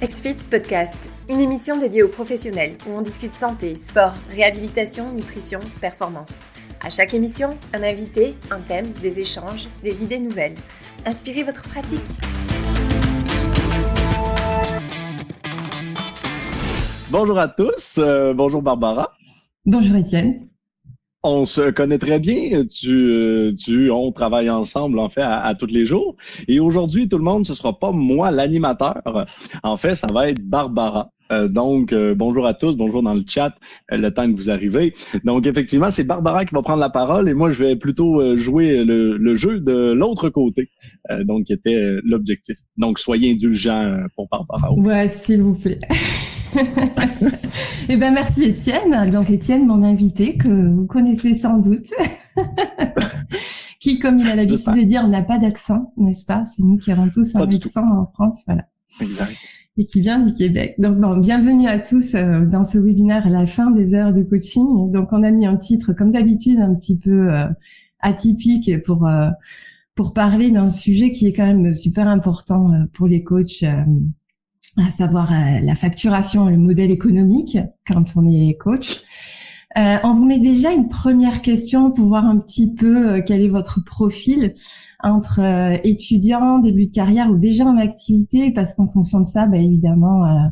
XFIT Podcast, une émission dédiée aux professionnels où on discute santé, sport, réhabilitation, nutrition, performance. À chaque émission, un invité, un thème, des échanges, des idées nouvelles. Inspirez votre pratique. Bonjour à tous, euh, bonjour Barbara. Bonjour Étienne on se connaît très bien. Tu, tu, on travaille ensemble, en fait, à, tous les jours. Et aujourd'hui, tout le monde, ce sera pas moi l'animateur. En fait, ça va être Barbara. Euh, donc, euh, bonjour à tous, bonjour dans le chat, euh, le temps que vous arrivez. Donc, effectivement, c'est Barbara qui va prendre la parole et moi, je vais plutôt jouer le, le, jeu de l'autre côté, donc qui était l'objectif. Donc, soyez indulgents pour Barbara. Ouais, s'il vous plaît. eh ben merci Étienne. Donc Étienne, mon invité que vous connaissez sans doute, qui, comme il a l'habitude de dire, n'a pas d'accent, n'est-ce pas? C'est nous qui avons tous un accent en France, voilà. Exact. Et qui vient du Québec. Donc bon, bienvenue à tous euh, dans ce webinaire à la fin des heures de coaching. Donc on a mis un titre, comme d'habitude, un petit peu euh, atypique pour euh, pour parler d'un sujet qui est quand même super important pour les coachs à savoir euh, la facturation, le modèle économique quand on est coach. Euh, on vous met déjà une première question pour voir un petit peu euh, quel est votre profil entre euh, étudiant, début de carrière ou déjà en activité, parce qu'en fonction de ça, bah, évidemment,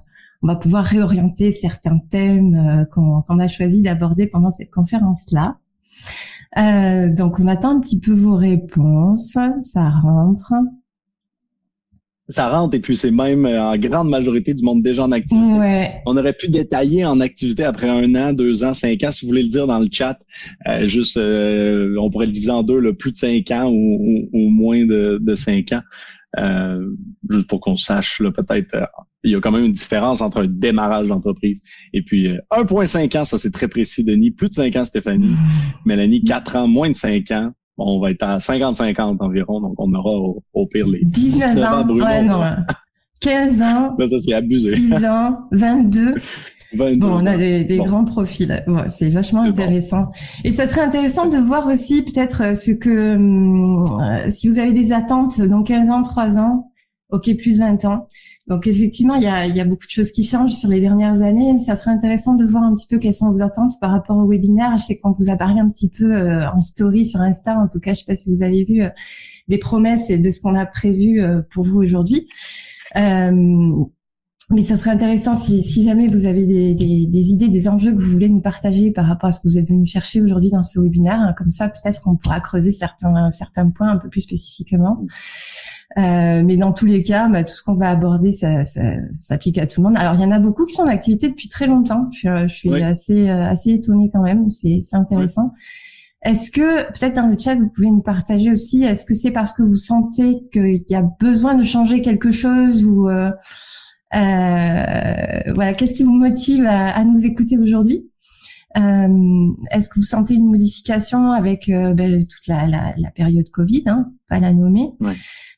on va pouvoir réorienter certains thèmes qu'on a choisi d'aborder pendant cette conférence-là. donc, on attend un petit peu vos réponses. Ça rentre ça rentre et puis c'est même euh, en grande majorité du monde déjà en activité. On aurait pu détailler en activité après un an, deux ans, cinq ans, si vous voulez le dire dans le chat. Euh, juste, euh, on pourrait le diviser en deux, le plus de cinq ans ou, ou, moins de, de, cinq ans. Euh, juste pour qu'on sache, peut-être, il y a quand même une différence entre un démarrage d'entreprise et puis 1,5 ans, ça c'est très précis, Denis. Plus de cinq ans, Stéphanie. Mélanie, quatre ans, moins de cinq ans on va être à 50-50 environ, donc on aura au, pire les 19, ans, ouais, non, 15 ans, ça, c'est abusé. 6 ans, 22. bon, on a des, des grands profils. c'est vachement intéressant. Et ça serait intéressant de voir aussi peut-être euh, ce que, euh, si vous avez des attentes dans 15 ans, 3 ans, ok, plus de 20 ans, donc effectivement, il y a, beaucoup de choses qui changent sur les dernières années. Ça serait intéressant de voir un petit peu quelles sont vos attentes par rapport au webinaire. Je sais qu'on vous a parlé un petit peu euh, en story sur Insta. En tout cas, je sais pas si vous avez vu euh, des promesses et de ce qu'on a prévu euh, pour vous aujourd'hui. mais ça serait intéressant si, jamais vous avez des, idées, des enjeux que vous voulez nous partager par rapport à ce que vous êtes venu chercher aujourd'hui dans ce webinaire. Comme ça, peut-être qu'on pourra creuser certains, certains points un peu plus spécifiquement. Euh, mais dans tous les cas, bah, tout ce qu'on va aborder, ça, ça, s'applique à tout le monde. Alors, il y en a beaucoup qui sont en activité depuis très longtemps. Je, je suis assez euh, assez étonnée quand même. C'est intéressant. Est-ce que peut-être dans le chat vous pouvez nous partager aussi Est-ce que c'est parce que vous sentez qu'il y a besoin de changer quelque chose ou euh, euh voilà Qu'est-ce qui vous motive à, à nous écouter aujourd'hui? euh, Est-ce que vous sentez une modification avec euh, ben, toute la, la, la, période Covid, hein, pas la nommer, ouais.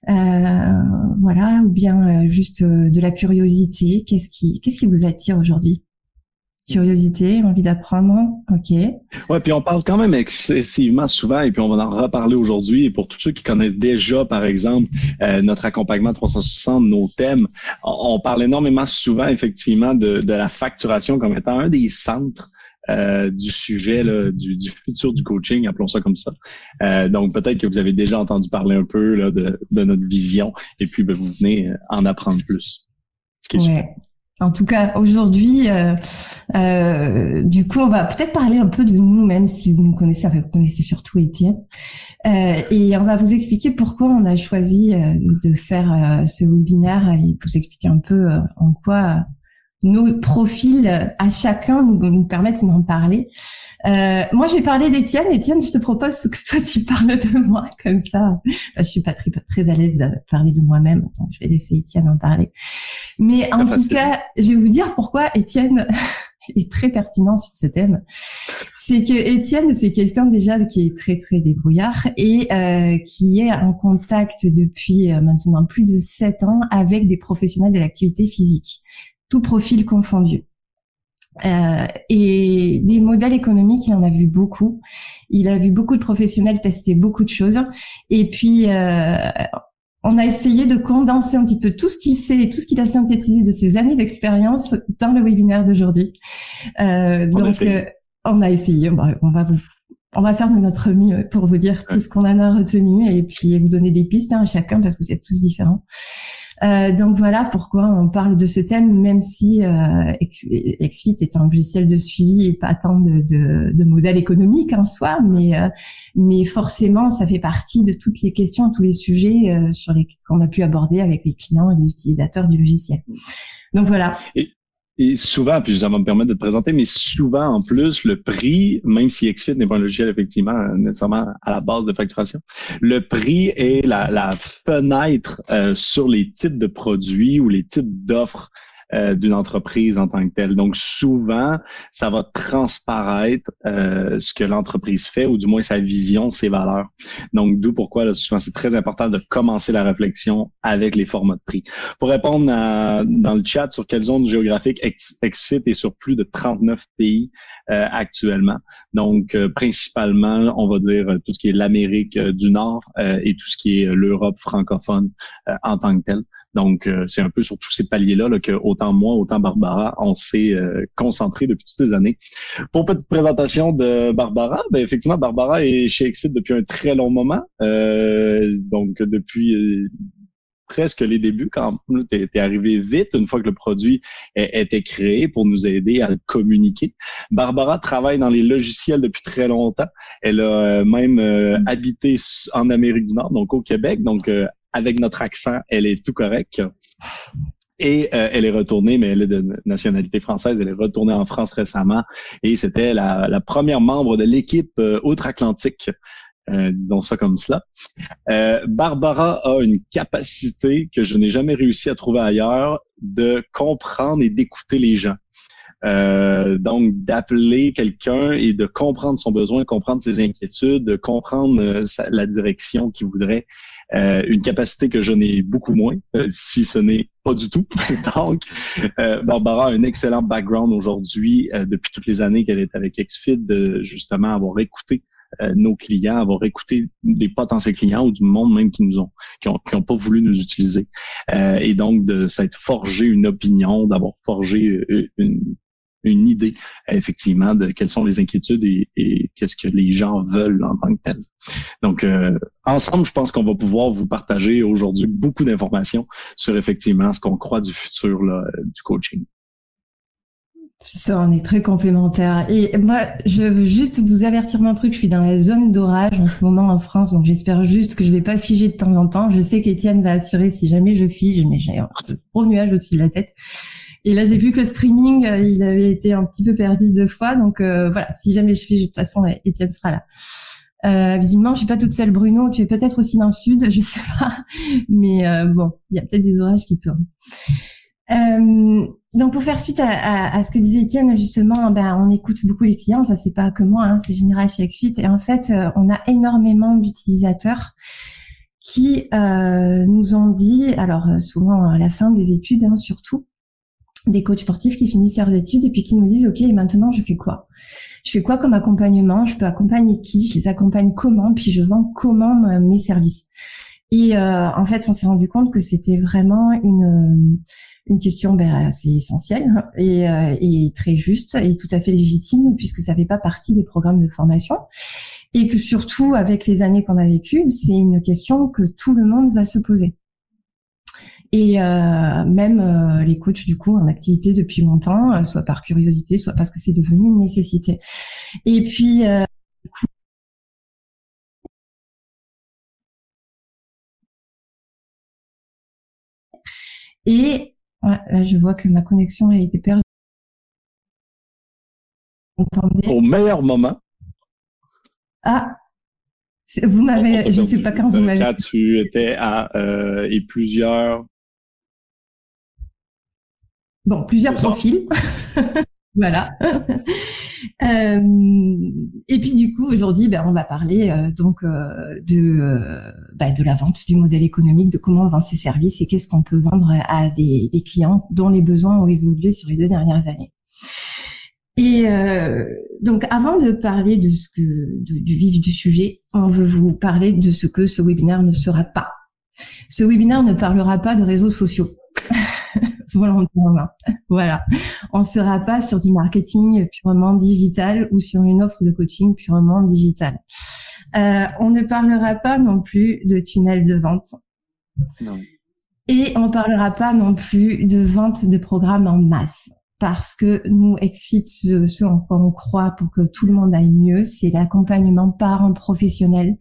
euh, voilà, ou bien euh, juste euh, de la curiosité Qu'est-ce qui, qu'est-ce qui vous attire aujourd'hui? Curiosité, envie d'apprendre, ok. Ouais, puis on parle quand même excessivement souvent, et puis on va en reparler aujourd'hui. Et pour tous ceux qui connaissent déjà, par exemple, notre accompagnement 360, nos thèmes, on, on, parle énormément souvent, effectivement, de, de la facturation comme étant un des centres euh, du sujet là, du, du, futur du coaching, appelons ça comme ça. Euh, donc peut-être que vous avez déjà entendu parler un peu là, de, de, notre vision et puis ben, vous venez euh, en apprendre plus. Ce qui est ouais. En tout cas, aujourd'hui, euh, euh, du coup, on va peut-être parler un peu de nous, même si vous nous connaissez, vous connaissez surtout Étienne, euh, et on va vous expliquer pourquoi on a choisi de faire ce webinaire et vous expliquer un peu en quoi nos profils à chacun nous, nous permettent d'en parler. Euh, moi, j'ai parlé d'Étienne. Étienne, je te propose que toi, tu parles de moi comme ça. Je suis pas très, très à l'aise de parler de moi-même, donc je vais laisser Étienne en parler. Mais en tout cas, je vais vous dire pourquoi Étienne est très pertinent sur ce thème. C'est que Étienne, c'est quelqu'un déjà qui est très très débrouillard et euh, qui est en contact depuis euh, maintenant plus de sept ans avec des professionnels de l'activité physique tout profil confondu. Euh, et des modèles économiques, il en a vu beaucoup. Il a vu beaucoup de professionnels tester beaucoup de choses. Et puis, euh, on a essayé de condenser un petit peu tout ce qu'il sait et tout ce qu'il a synthétisé de ses années d'expérience dans le webinaire d'aujourd'hui. Euh, donc, euh, on a essayé. On va vous, on va faire de notre mieux pour vous dire tout ce qu'on en a retenu et puis vous donner des pistes hein, à chacun parce que c'est tous différents. Euh, donc voilà pourquoi on parle de ce thème, même si euh, Exfit est un logiciel de suivi et pas tant de, de, de modèle économique en soi, mais euh, mais forcément ça fait partie de toutes les questions, tous les sujets euh, sur les qu'on a pu aborder avec les clients et les utilisateurs du logiciel. Donc voilà. Souvent, puis ça va me permettre de te présenter, mais souvent en plus, le prix, même si XFIT n'est pas un logiciel effectivement nécessairement à la base de facturation, le prix est la, la fenêtre euh, sur les types de produits ou les types d'offres euh, d'une entreprise en tant que telle. Donc souvent, ça va transparaître euh, ce que l'entreprise fait ou du moins sa vision, ses valeurs. Donc d'où pourquoi là, souvent c'est très important de commencer la réflexion avec les formats de prix. Pour répondre dans le chat sur quelle zone géographique XFIT est sur plus de 39 pays euh, actuellement. Donc principalement, on va dire tout ce qui est l'Amérique du Nord et tout ce qui est l'Europe francophone en tant que telle. Donc, euh, c'est un peu sur tous ces paliers-là là, que autant moi, autant Barbara, on s'est euh, concentré depuis toutes ces années. Pour petite présentation de Barbara, ben, effectivement, Barbara est chez XFIT depuis un très long moment. Euh, donc, depuis presque les débuts quand tu es, arrivé vite une fois que le produit était créé pour nous aider à communiquer. Barbara travaille dans les logiciels depuis très longtemps. Elle a même habité en Amérique du Nord, donc au Québec. Donc, avec notre accent, elle est tout correcte. Et euh, elle est retournée, mais elle est de nationalité française. Elle est retournée en France récemment et c'était la, première membre de l'équipe euh, outre-Atlantique, euh, disons ça comme cela. Euh, Barbara a une capacité que je n'ai jamais réussi à trouver ailleurs de comprendre et d'écouter les gens. donc d'appeler quelqu'un et de comprendre son besoin, comprendre ses inquiétudes, de comprendre la direction qu'il voudrait euh, une capacité que je n'ai beaucoup moins, euh, si ce n'est pas du tout. Donc, euh, Barbara a un excellent background aujourd'hui, depuis toutes les années qu'elle est avec XFIT, de justement avoir écouté nos clients, avoir écouté des potentiels clients ou du monde même qui nous ont, qui ont, qui ont pas voulu nous utiliser. et donc de s'être forgé une opinion, d'avoir forgé une, une idée effectivement de quelles sont les inquiétudes et, qu'est-ce que les gens veulent en tant que tel. Donc, euh, ensemble, je pense qu'on va pouvoir vous partager aujourd'hui beaucoup d'informations sur effectivement ce qu'on croit du futur là, du coaching. C'est ça, on est très complémentaires. Et moi, je veux juste vous avertir d'un truc. Je suis dans la zone d'orage en ce moment en France, donc j'espère juste que je vais pas figer de temps en temps. Je sais qu'Étienne va assurer si jamais je fige, mais j'ai un gros nuage au-dessus de la tête. Et là, j'ai vu que le streaming, euh, il avait été un petit peu perdu deux fois. Donc euh, voilà, si jamais je fais, de toute façon, Étienne sera là. Euh, visiblement, je suis pas toute seule, Bruno. Tu es peut-être aussi dans le sud, je sais pas. Mais euh, bon, il y a peut-être des orages qui tournent. Euh, donc pour faire suite à, ce que disait Étienne, justement, ben on écoute beaucoup les clients. Ça c'est pas que moi, hein, c'est général chez XSuite. Et en fait, on a énormément d'utilisateurs qui nous ont dit, alors souvent à la fin des études hein, surtout, des coachs sportifs qui finissent leurs études et puis qui nous disent ok maintenant je fais quoi? Je fais quoi comme accompagnement? Je peux accompagner qui? Je les accompagne comment? Puis je vends comment mes services? Et euh, en fait on s'est rendu compte que c'était vraiment une euh, une question ben, assez essentielle et, euh, et très juste et tout à fait légitime puisque ça fait pas partie des programmes de formation. Et que surtout avec les années qu'on a vécues c'est une question que tout le monde va se poser et euh, même euh, les coachs du coup en activité depuis longtemps, euh, soit par curiosité, soit parce que c'est devenu une nécessité. Et puis Et là, je vois que ma connexion a été perdue. Au meilleur moment. Ah, vous m'avez, je ne sais pas quand vous m'avez. Quand tu étais à et plusieurs Bon, plusieurs profils. voilà. Euh, et puis du coup aujourd'hui, ben, on va parler euh, donc euh, de ben, de la vente, du modèle économique, de comment on vend ses services et qu'est-ce qu'on peut vendre à des, des, clients dont les besoins ont évolué sur les deux dernières années. Et donc avant de parler de ce que du vif du sujet, on veut vous parler de ce que ce webinaire ne sera pas. Ce webinaire ne parlera pas de réseaux sociaux. Voilà. On ne sera pas sur du marketing purement digital ou sur une offre de coaching purement digital. Euh, on ne parlera pas non plus de tunnel de vente. Non. Et on ne parlera pas non plus de vente de programmes en masse parce que nous excite ce, en quoi on croit pour que tout le monde aille mieux, c'est l'accompagnement par un professionnel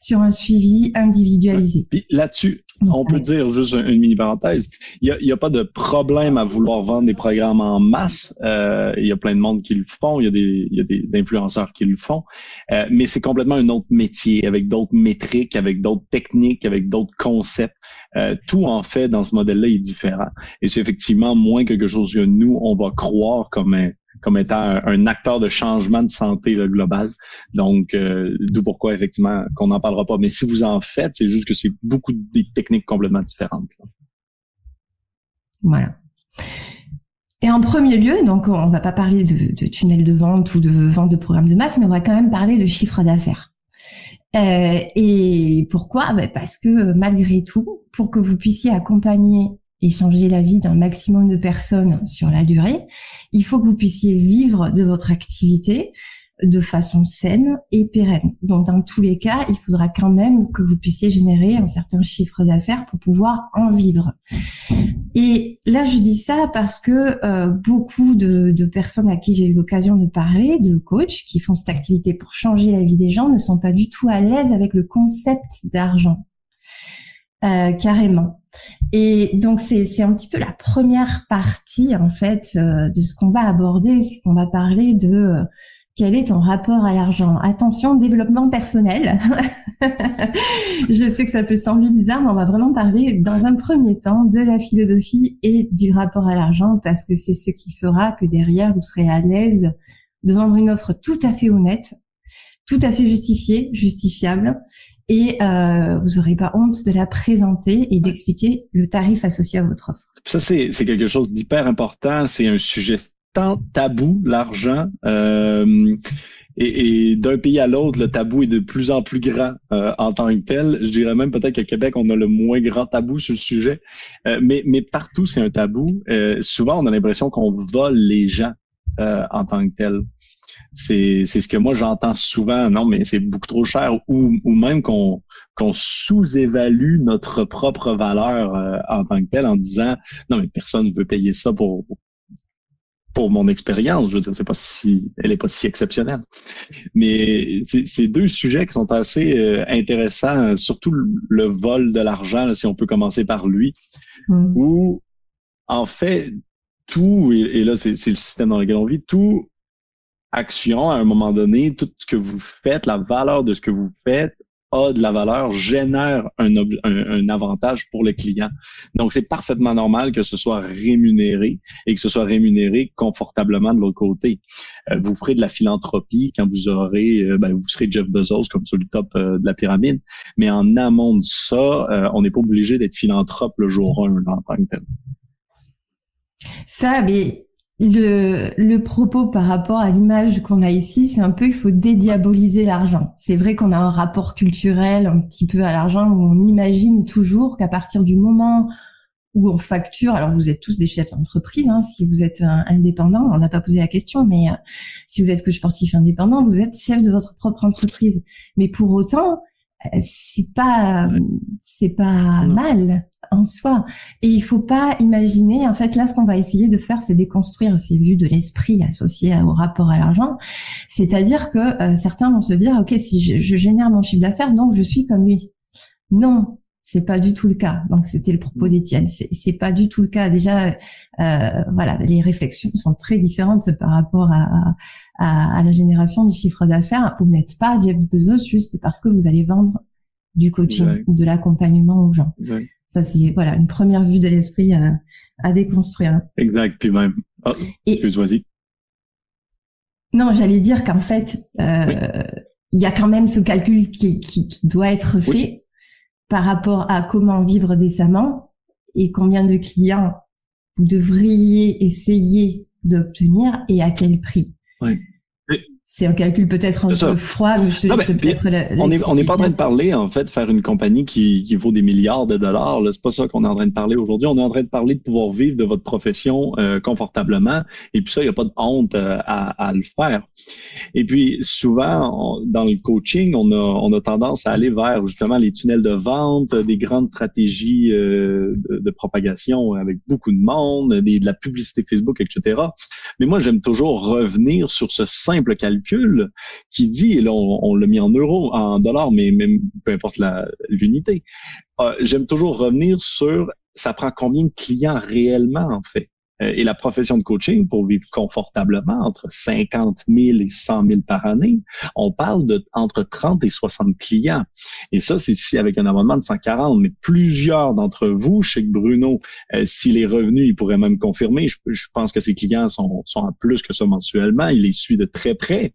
sur un suivi individualisé. Là-dessus, on peut dire juste une mini parenthèse. Il n'y a, pas de problème à vouloir vendre des programmes en masse. Euh, il y a plein de monde qui le font. Il y a des, il y a des influenceurs qui le font. Euh, mais c'est complètement un autre métier avec d'autres métriques, avec d'autres techniques, avec d'autres concepts. Euh, tout en fait dans ce modèle-là est différent. Et c'est effectivement moins quelque chose que nous, on va croire comme comme étant un, acteur de changement de santé global. Donc, euh, d'où pourquoi effectivement qu'on n'en parlera pas. Mais si vous en faites, c'est juste que c'est beaucoup de techniques complètement différentes. Voilà. Et en premier lieu, donc on va pas parler de, de tunnel de vente ou de vente de programme de masse, mais on va quand même parler de chiffre d'affaires. Euh, et pourquoi? Ben Parce que malgré tout, pour que vous puissiez accompagner et changer la vie d'un maximum de personnes sur la durée, il faut que vous puissiez vivre de votre activité de façon saine et pérenne. Donc dans tous les cas, il faudra quand même que vous puissiez générer un certain chiffre d'affaires pour pouvoir en vivre. Et là, je dis ça parce que euh, beaucoup de, de, personnes à qui j'ai eu l'occasion de parler, de coachs qui font cette activité pour changer la vie des gens, ne sont pas du tout à l'aise avec le concept d'argent. Euh, carrément. Et donc c'est un petit peu la première partie en fait euh, de ce qu'on va aborder, c'est qu'on va parler de euh, quel est ton rapport à l'argent? Attention, développement personnel. Je sais que ça peut sembler bizarre, mais on va vraiment parler dans un premier temps de la philosophie et du rapport à l'argent parce que c'est ce qui fera que derrière, vous serez à l'aise de vendre une offre tout à fait honnête, tout à fait justifiée, justifiable, et euh, vous n'aurez pas honte de la présenter et d'expliquer le tarif associé à votre offre. Ça, c'est quelque chose d'hyper important. C'est un sujet tant tabou, l'argent. Euh, et, d'un pays à l'autre, le tabou est de plus en plus grand euh, en tant que tel. Je dirais même peut-être qu'à Québec, on a le moins grand tabou sur le sujet. Euh, mais, partout, c'est un tabou. souvent, on a l'impression qu'on vole les gens en tant que tel. C'est, ce que moi j'entends souvent. Non, mais c'est beaucoup trop cher. Ou, même qu'on, sous-évalue notre propre valeur en tant que tel en disant non, mais personne ne veut payer ça pour mon expérience, je veux dire, c'est pas si, elle est pas si exceptionnelle. Mais c'est deux sujets qui sont assez euh, intéressants, surtout le, vol de l'argent, si on peut commencer par lui, mm. où en fait tout, et, là c'est le système dans lequel on vit, tout action à un moment donné, tout ce que vous faites, la valeur de ce que vous faites de la valeur, génère un, avantage pour le client. Donc, c'est parfaitement normal que ce soit rémunéré et que ce soit rémunéré confortablement de l'autre côté. Euh, vous ferez de la philanthropie quand vous aurez, euh, ben, vous serez Jeff Bezos comme sur le top euh, de la pyramide, mais en amont de ça, on n'est pas obligé d'être philanthrope le jour 1 en tant que tel. Ça, mais le, le propos par rapport à l'image qu'on a ici, c'est un peu il faut dédiaboliser l'argent. C'est vrai qu'on a un rapport culturel un petit peu à l'argent où on imagine toujours qu'à partir du moment où on facture, alors vous êtes tous des chefs d'entreprise, hein, si vous êtes indépendant, on n'a pas posé la question, mais euh, si vous êtes coach sportif indépendant, vous êtes chef de votre propre entreprise. Mais pour autant, c'est pas c'est pas mal en soi. Et il faut pas imaginer en fait là ce qu'on va essayer de faire c'est déconstruire ces vues de l'esprit associées au rapport à l'argent. C'est-à-dire que euh, certains vont se dire ok si je, je génère mon chiffre d'affaires donc je suis comme lui. Non c'est pas du tout le cas. Donc c'était le propos d'Étienne. C'est, c'est pas du tout le cas. Déjà, euh, voilà, les réflexions sont très différentes par rapport à, à, à la génération des chiffres d'affaires. Vous n'êtes pas Jeff Bezos juste parce que vous allez vendre du coaching ou de l'accompagnement aux gens. Ça c'est voilà une première vue de l'esprit à, à déconstruire. Exact. Puis même. Oh, y Non, j'allais dire qu'en fait, euh, il y a quand même ce calcul qui, qui, qui doit être fait par rapport à comment vivre décemment et combien de clients vous devriez essayer d'obtenir et à quel prix. C'est un calcul peut-être un peu froid, mais je te on n'est on pas en train de parler, en fait, de faire une compagnie qui, qui vaut des milliards de dollars. C'est pas ça qu'on est en train de parler aujourd'hui. On est en train de parler de pouvoir vivre de votre profession euh, confortablement. Et puis ça, il n'y a pas de honte euh, à, à, le faire. Et puis, souvent, dans le coaching, on a, on a tendance à aller vers justement les tunnels de vente, des grandes stratégies euh, de, de, propagation avec beaucoup de monde, des, de la publicité Facebook, etc. Mais moi, j'aime toujours revenir sur ce simple calcul qui dit, et là on, l'a mis en euros, en dollars, mais même peu importe l'unité, euh, j'aime toujours revenir sur ça prend combien de clients réellement en fait? Euh, et la profession de coaching pour vivre confortablement entre 50 000 et 100 000 par année, on parle de entre 30 et 60 clients. Et ça, c'est ici avec un abonnement de 140. Mais plusieurs d'entre vous, je sais que Bruno, euh, s'il est revenu, il pourrait même confirmer. Je, je pense que ses clients sont, sont à plus que ça mensuellement. Il les suit de très près.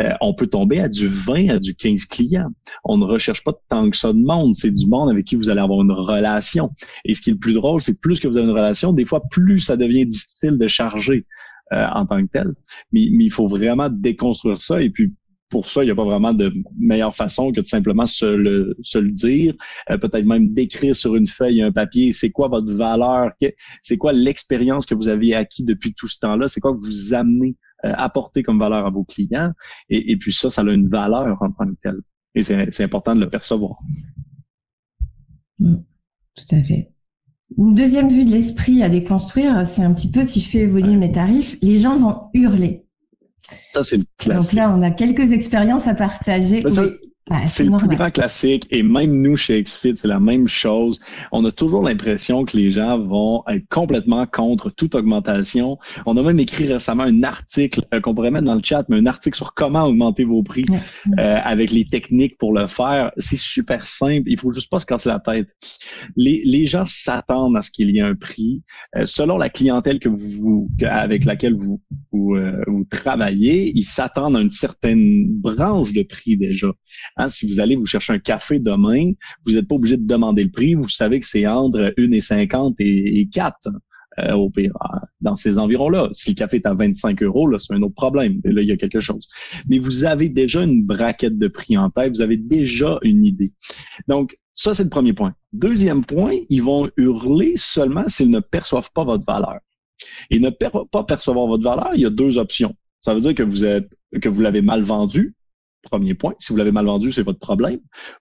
Euh, on peut tomber à du 20, à du 15 clients. On ne recherche pas tant que ça de monde. C'est du monde avec qui vous allez avoir une relation. Et ce qui est le plus drôle, c'est plus que vous avez une relation, des fois, plus ça devient difficile de charger euh, en tant que tel. Mais, il faut vraiment déconstruire ça. Et puis, pour ça, il n'y a pas vraiment de meilleure façon que de simplement se le, dire, euh, peut-être même d'écrire sur une feuille, un papier, c'est quoi votre valeur, c'est quoi l'expérience que vous avez acquis depuis tout ce temps-là, c'est quoi que vous amenez apporter comme valeur à vos clients. Et, puis ça, ça a une valeur en tant que telle. Et c'est important de le percevoir. Mm. tout à fait. Une deuxième vue de l'esprit à déconstruire, c'est un petit peu si je fais évoluer mes tarifs, les gens vont hurler. Ça, c'est. Donc là, on a quelques expériences à partager. Ah, c'est le plus grand classique et même nous chez XFIT, c'est la même chose. On a toujours l'impression que les gens vont être complètement contre toute augmentation. On a même écrit récemment un article euh, qu'on pourrait mettre dans le chat, mais un article sur comment augmenter vos prix euh, avec les techniques pour le faire. C'est super simple. Il faut juste pas se casser la tête. Les, les gens s'attendent à ce qu'il y ait un prix euh, selon la clientèle que vous avec laquelle vous vous, vous travaillez. Ils s'attendent à une certaine branche de prix déjà. Hein, si vous allez vous chercher un café demain, vous n'êtes pas obligé de demander le prix. Vous savez que c'est entre 1,50 et, et 4 euh, au pire, dans ces environs-là. Si le café est à 25 euros, là, c'est un autre problème. Là, il y a quelque chose. Mais vous avez déjà une braquette de prix en tête. Vous avez déjà une idée. Donc, ça, c'est le premier point. Deuxième point, ils vont hurler seulement s'ils ne perçoivent pas votre valeur. Et ne pas percevoir votre valeur, il y a deux options. Ça veut dire que vous êtes que vous l'avez mal vendu Premier point, si vous l'avez mal vendu, c'est votre problème.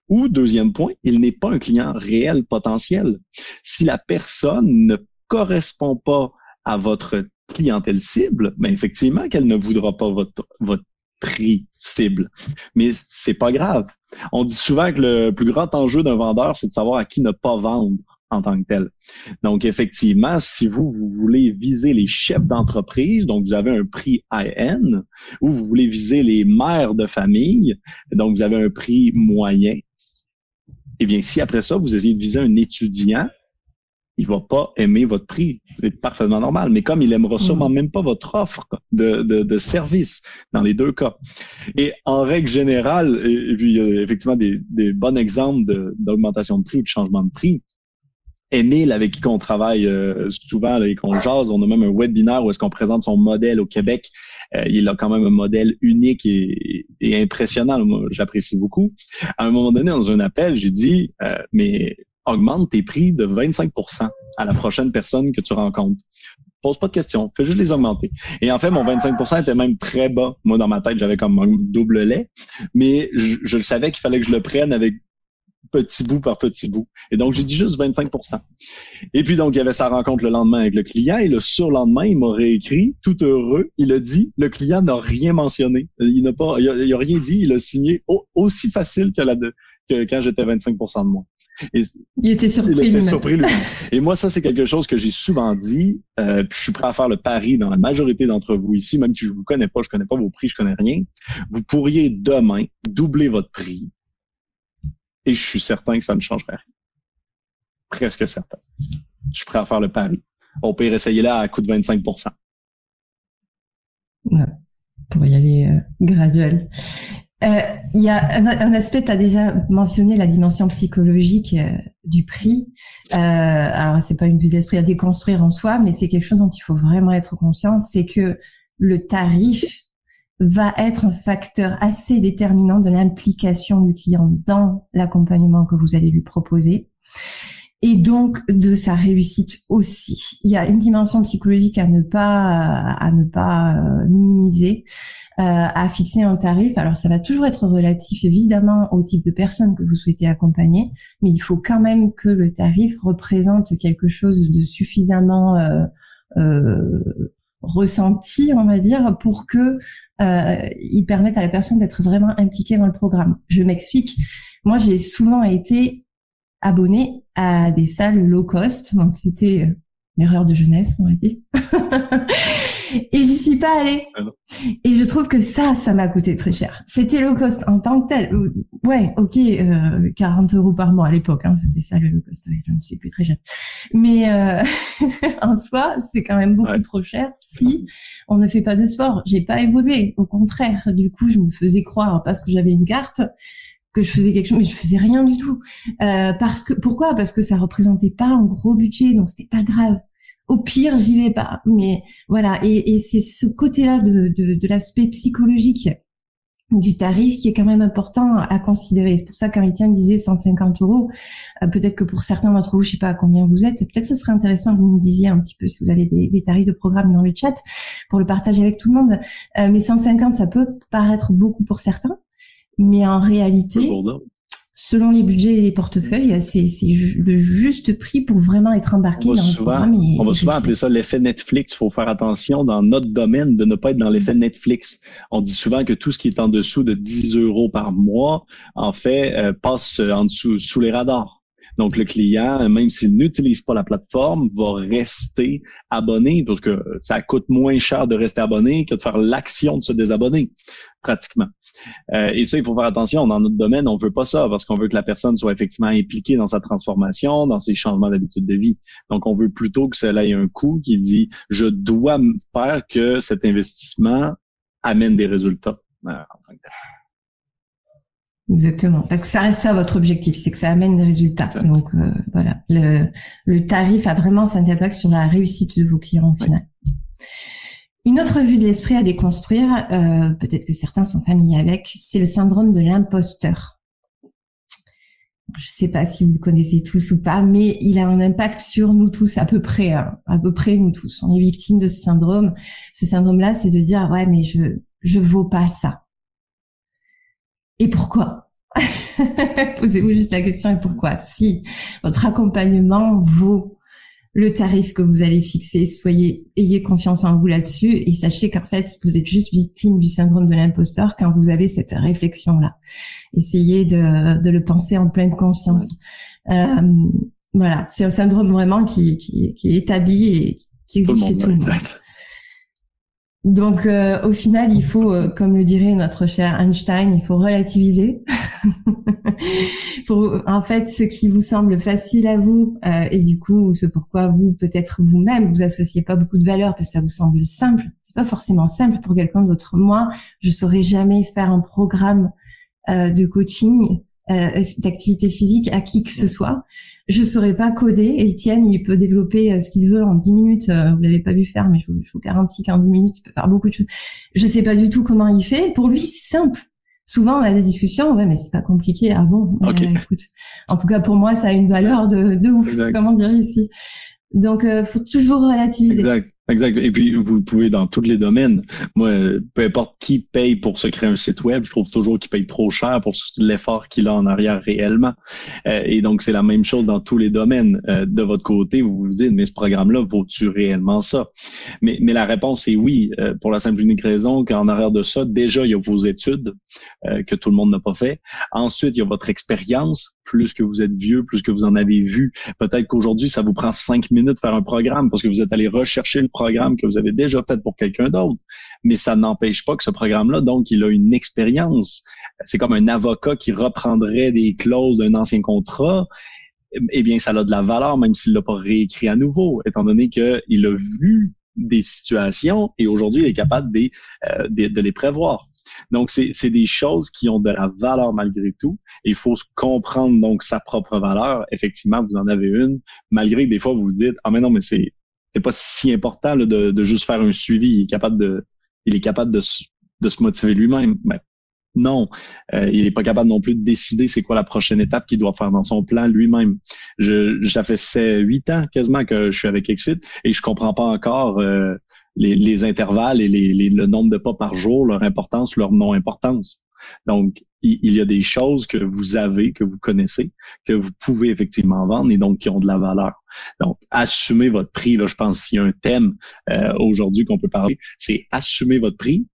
Ou deuxième point, il n'est pas un client réel potentiel. Si la personne ne correspond pas à votre clientèle cible, ben effectivement qu'elle ne voudra pas votre, votre prix cible. Mais c'est pas grave. On dit souvent que le plus grand enjeu d'un vendeur, c'est de savoir à qui ne pas vendre en tant que tel. Donc, effectivement, si vous, vous voulez viser les chefs d'entreprise, donc vous avez un prix IN, ou vous voulez viser les mères de famille, donc vous avez un prix moyen, eh bien, si après ça, vous essayez de viser un étudiant, il va pas aimer votre prix. C'est parfaitement normal. Mais comme il aimera sûrement mm. même pas votre offre de, de, de, service dans les deux cas. Et en règle générale, et, puis il y a effectivement des, des bons exemples d'augmentation de, prix ou de changement de prix. Émile, avec qui on travaille euh, souvent et qu'on jase, on a même un webinaire où est-ce qu'on présente son modèle au Québec. Euh, il a quand même un modèle unique et, et impressionnant. J'apprécie beaucoup. À un moment donné, dans un appel, j'ai dit, euh, mais augmente tes prix de 25% à la prochaine personne que tu rencontres. Pose pas de questions, fais juste les augmenter. Et en fait, mon 25% était même très bas. Moi, dans ma tête, j'avais comme un double lait, mais je, je le savais qu'il fallait que je le prenne avec petit bout par petit bout. Et donc, j'ai dit juste 25% Et puis, donc, il y avait sa rencontre le lendemain avec le client et le surlendemain, il m'a réécrit, tout heureux. Il a dit, le client n'a rien mentionné. Il n'a pas, il a, rien dit. Il a signé aussi facile que, la que quand j'étais 25% de moi. il était surpris. Il était surpris lui. Et moi, ça, c'est quelque chose que j'ai souvent dit. Euh, je suis prêt à faire le pari dans la majorité d'entre vous ici, même si je vous connais pas, je connais pas vos prix, je connais rien. Vous pourriez demain doubler votre prix et je suis certain que ça ne changerait rien. Presque certain. Je suis prêt à faire le pari. Au pire, essayer là à coût de 25 ouais, Pour y aller euh, graduel. Euh, il y a un, aspect, tu as déjà mentionné la dimension psychologique euh, du prix. Euh, alors, c'est pas une vue d'esprit à déconstruire en soi, mais c'est quelque chose dont il faut vraiment être conscient, c'est que le tarif va être un facteur assez déterminant de l'implication du client dans l'accompagnement que vous allez lui proposer et donc de sa réussite aussi. Il y a une dimension psychologique à ne pas à ne pas euh, minimiser, euh, à fixer un tarif. Alors ça va toujours être relatif évidemment au type de personne que vous souhaitez accompagner, mais il faut quand même que le tarif représente quelque chose de suffisamment euh, ressenti, on va dire, pour que euh, il permette à la personne d'être vraiment impliquée dans le programme. Je m'explique. Moi, j'ai souvent été abonnée à des salles low cost, donc c'était euh, une erreur de jeunesse, on va dire. et j'y suis pas allée. Ah et je trouve que ça, ça m'a coûté très cher. C'était low cost en tant que tel. Ouais, ok, euh, 40 euros par mois à l'époque, hein, c'était ça le low cost. je ne suis plus très jeune. Mais euh, en soi, c'est quand même beaucoup trop cher si on ne fait pas de sport. J'ai pas évolué. Au contraire, du coup, je me faisais croire parce que j'avais une carte que je faisais quelque chose, mais je faisais rien du tout. Euh, parce que pourquoi? Parce que ça représentait pas un gros budget, donc c'était pas grave. Au pire, j'y vais pas. Mais voilà, et, et c'est ce côté-là de, de, de l'aspect psychologique du tarif qui est quand même important à considérer. C'est pour ça qu'Aritiane disait 150 euros. Euh, peut-être que pour certains d'entre vous, je sais pas à combien vous êtes, peut-être ce serait intéressant que vous me disiez un petit peu si vous avez des, des, tarifs de programme dans le chat pour le partager avec tout le monde. Euh, mais 150, ça peut paraître beaucoup pour certains. Mais en réalité, selon les budgets et les portefeuilles, c'est le juste prix pour vraiment être embarqué dans le programme. on va souvent appeler ça l'effet Netflix. Il faut faire attention dans notre domaine de ne pas être dans l'effet Netflix. On dit souvent que tout ce qui est en dessous de 10 euros par mois, en fait, euh, passe en dessous sous les radars. Donc, le client, même s'il n'utilise pas la plateforme, va rester abonné parce que ça coûte moins cher de rester abonné que de faire l'action de se désabonner, pratiquement. Euh, et ça, il faut faire attention. Dans notre domaine, on veut pas ça parce qu'on veut que la personne soit effectivement impliquée dans sa transformation, dans ses changements d'habitude de vie. Donc, on veut plutôt que cela ait un coût qui dit, je dois faire que cet investissement amène des résultats. Euh, Exactement, parce que ça reste ça votre objectif, c'est que ça amène des résultats. Donc euh, voilà, le, le, tarif a vraiment cet impact sur la réussite de vos clients au final. Une autre vue de l'esprit à déconstruire, euh, peut-être que certains sont familiers avec, c'est le syndrome de l'imposteur. Je ne sais pas si vous le connaissez tous ou pas, mais il a un impact sur nous tous à peu près, hein, à peu près nous tous. On est victime de ce syndrome. Ce syndrome-là, c'est de dire ouais, mais je je vaux pas ça et pourquoi? Posez-vous juste la question et pourquoi Si votre accompagnement vaut le tarif que vous allez fixer, soyez, ayez confiance en vous là-dessus et sachez qu'en fait, vous êtes juste victime du syndrome de l'imposteur quand vous avez cette réflexion-là. Essayez de, de, le penser en pleine conscience. Euh, voilà, c'est un syndrome vraiment qui, qui, qui est établi et qui existe chez tout le monde. Donc, euh, au final, il faut, euh, comme le dirait notre cher Einstein, il faut relativiser. pour, en fait, ce qui vous semble facile à vous, euh, et du coup, ce pourquoi vous, peut-être vous-même, vous associez pas beaucoup de valeur parce que ça vous semble simple. C'est pas forcément simple pour quelqu'un d'autre. Moi, je saurais jamais faire un programme de coaching euh, d'activité physique à qui que ce soit. Je saurais pas coder. Etienne, il peut développer euh, ce qu'il veut en 10 minutes. Euh, vous l'avez pas vu faire, mais je vous, je vous garantis qu'en 10 minutes, il peut faire beaucoup de choses. Je sais pas du tout comment il fait. Pour lui, c'est simple. Souvent, on a des discussions, ouais, mais c'est pas compliqué. Ah bon écoute, En tout cas, pour moi, ça a une valeur de, de ouf. Comment dire ici Donc, euh, faut toujours relativiser. Exact. Exact. Et puis, vous pouvez dans tous les domaines. Moi, peu importe qui paye pour se créer un site web, je trouve toujours qu'il paye trop cher pour l'effort qu'il a en arrière réellement. Euh, et donc, c'est la même chose dans tous les domaines. Euh, de votre côté, vous vous dites, mais ce programme-là vaut-tu réellement ça? Mais, mais la réponse est oui, euh, pour la simple et unique raison qu'en arrière de ça, déjà, il y a vos études que tout le monde n'a pas fait. Ensuite, il y a votre expérience. Plus que vous êtes vieux, plus que vous en avez vu. Peut-être qu'aujourd'hui, ça vous prend cinq minutes de faire un programme parce que vous êtes allé rechercher le programme que vous avez déjà fait pour quelqu'un d'autre, mais ça n'empêche pas que ce programme-là, donc, il a une expérience. C'est comme un avocat qui reprendrait des clauses d'un ancien contrat. Eh bien, ça a de la valeur, même s'il l'a pas réécrit à nouveau, étant donné qu'il a vu des situations et aujourd'hui, il est capable euh, de, les prévoir. Donc, c'est des choses qui ont de la valeur malgré tout. il faut comprendre donc sa propre valeur. Effectivement, vous en avez une, malgré que des fois vous vous dites, ah mais non, mais c'est c'est pas si important de, juste faire un suivi. Il est capable de, il est capable de, de se motiver lui-même. Ben, non, euh, il n'est pas capable non plus de décider c'est quoi la prochaine étape qu'il doit faire dans son plan lui-même. Je, ça fait huit ans quasiment que je suis avec XFIT et je comprends pas encore euh, les, intervalles et les, le nombre de pas par jour, leur importance, leur non-importance. Donc, il, y a des choses que vous avez, que vous connaissez, que vous pouvez effectivement vendre et donc qui ont de la valeur. Donc, assumez votre prix. Là, je pense qu'il y a un thème euh, aujourd'hui qu'on peut parler, c'est assumer votre prix.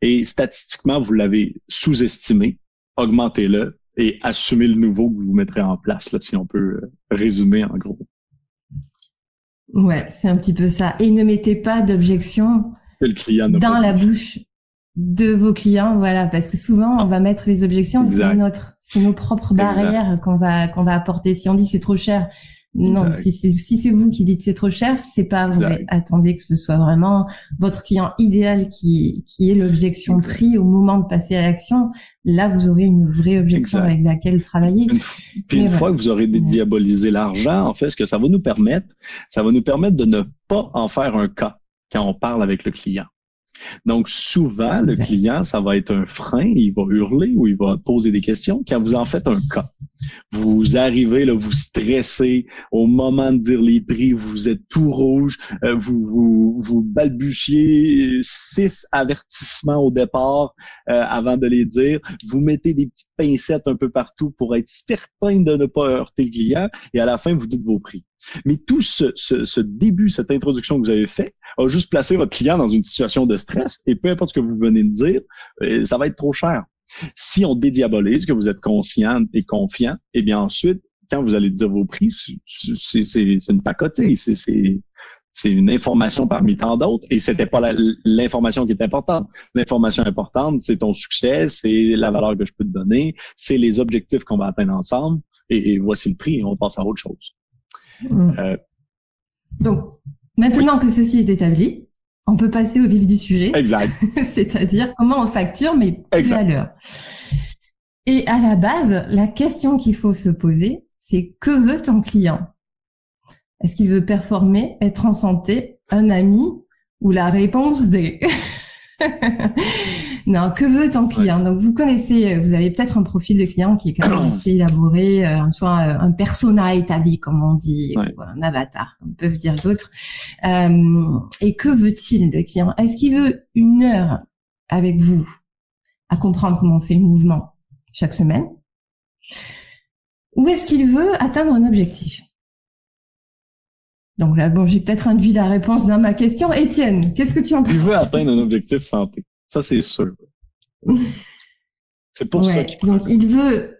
Et statistiquement, vous l'avez sous-estimé, augmentez-le et assumez le nouveau que vous mettrez en place, là, si on peut euh, résumer en gros. Ouais, c'est un petit peu ça. Et ne mettez pas d'objection dans la bouche de vos clients, voilà, parce que souvent on va mettre les objections, c'est notre, c'est nos propres barrières qu'on va qu'on va apporter. Si on dit c'est trop cher, non, si c'est si c'est vous qui dites c'est trop cher, c'est pas vrai. Attendez que ce soit vraiment votre client idéal qui qui est l'objection prix au moment de passer à l'action. Là, vous aurez une vraie objection avec laquelle travailler. Puis une fois que vous aurez dédiabolisé l'argent, en fait, ce que ça va nous permettre, ça va nous permettre de ne pas en faire un cas quand on parle avec le client. Donc, souvent, le client, ça va être un frein, il va hurler ou il va poser des questions quand vous en faites un cas. Vous arrivez, là, vous stressez, au moment de dire les prix, vous êtes tout rouge, euh, vous, vous, vous, balbutiez six avertissements au départ euh, avant de les dire, vous mettez des petites pincettes un peu partout pour être certain de ne pas heurter le client et à la fin, vous dites vos prix. Mais tout ce, ce, début, cette introduction que vous avez fait, a juste placé votre client dans une situation de stress et peu importe ce que vous venez de dire, euh, ça va être trop cher. Si on dédiabolise, que vous êtes conscient et confiant, eh bien ensuite, quand vous allez dire vos prix, c'est une pacotille, c'est une information parmi tant d'autres et c'était pas l'information qui est importante. L'information importante, c'est ton succès, c'est la valeur que je peux te donner, c'est les objectifs qu'on va atteindre ensemble et voici le prix et on passe à autre chose. Mm. Euh, Donc, maintenant que ceci est établi, on peut passer au vif du sujet. Exact. C'est-à-dire comment on facture, mais plus à l'heure. Et à la base, la question qu'il faut se poser, c'est que veut ton client? Est-ce qu'il veut performer, être en santé, un ami? Ou la réponse des Non, que veut ton client? Donc vous connaissez, vous avez peut-être un profil de client qui est quand même assez élaboré, euh, soit euh, un persona établi comme on dit, ou un avatar comme peuvent dire d'autres. Euh, et que veut-il le client? Est-ce qu'il veut une heure avec vous à comprendre comment on fait le mouvement chaque semaine? Ou est-ce qu'il veut atteindre un objectif? Donc là, bon, j'ai peut-être induit la réponse dans ma question. Étienne, qu'est-ce que tu en penses Il veut atteindre un objectif santé. Ça, c'est sûr. C'est pour ça qu'il Donc, il veut,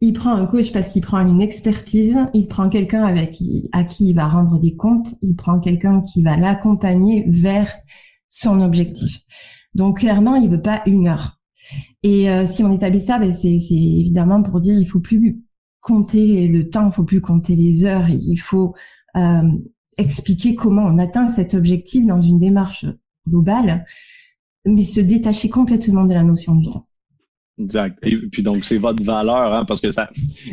il prend un coach parce qu'il prend une expertise, il prend quelqu'un avec qui, à qui il va rendre des comptes, il prend quelqu'un qui va l'accompagner vers son objectif. Donc, clairement, il veut pas une heure. Et euh, si on établit ça, ben, c'est évidemment pour dire il faut plus compter le temps, il faut plus compter les heures, il faut euh, expliquer comment on atteint cet objectif dans une démarche globale mais se détacher complètement de la notion du temps. Exact. Et puis donc c'est votre valeur, hein, parce que ça,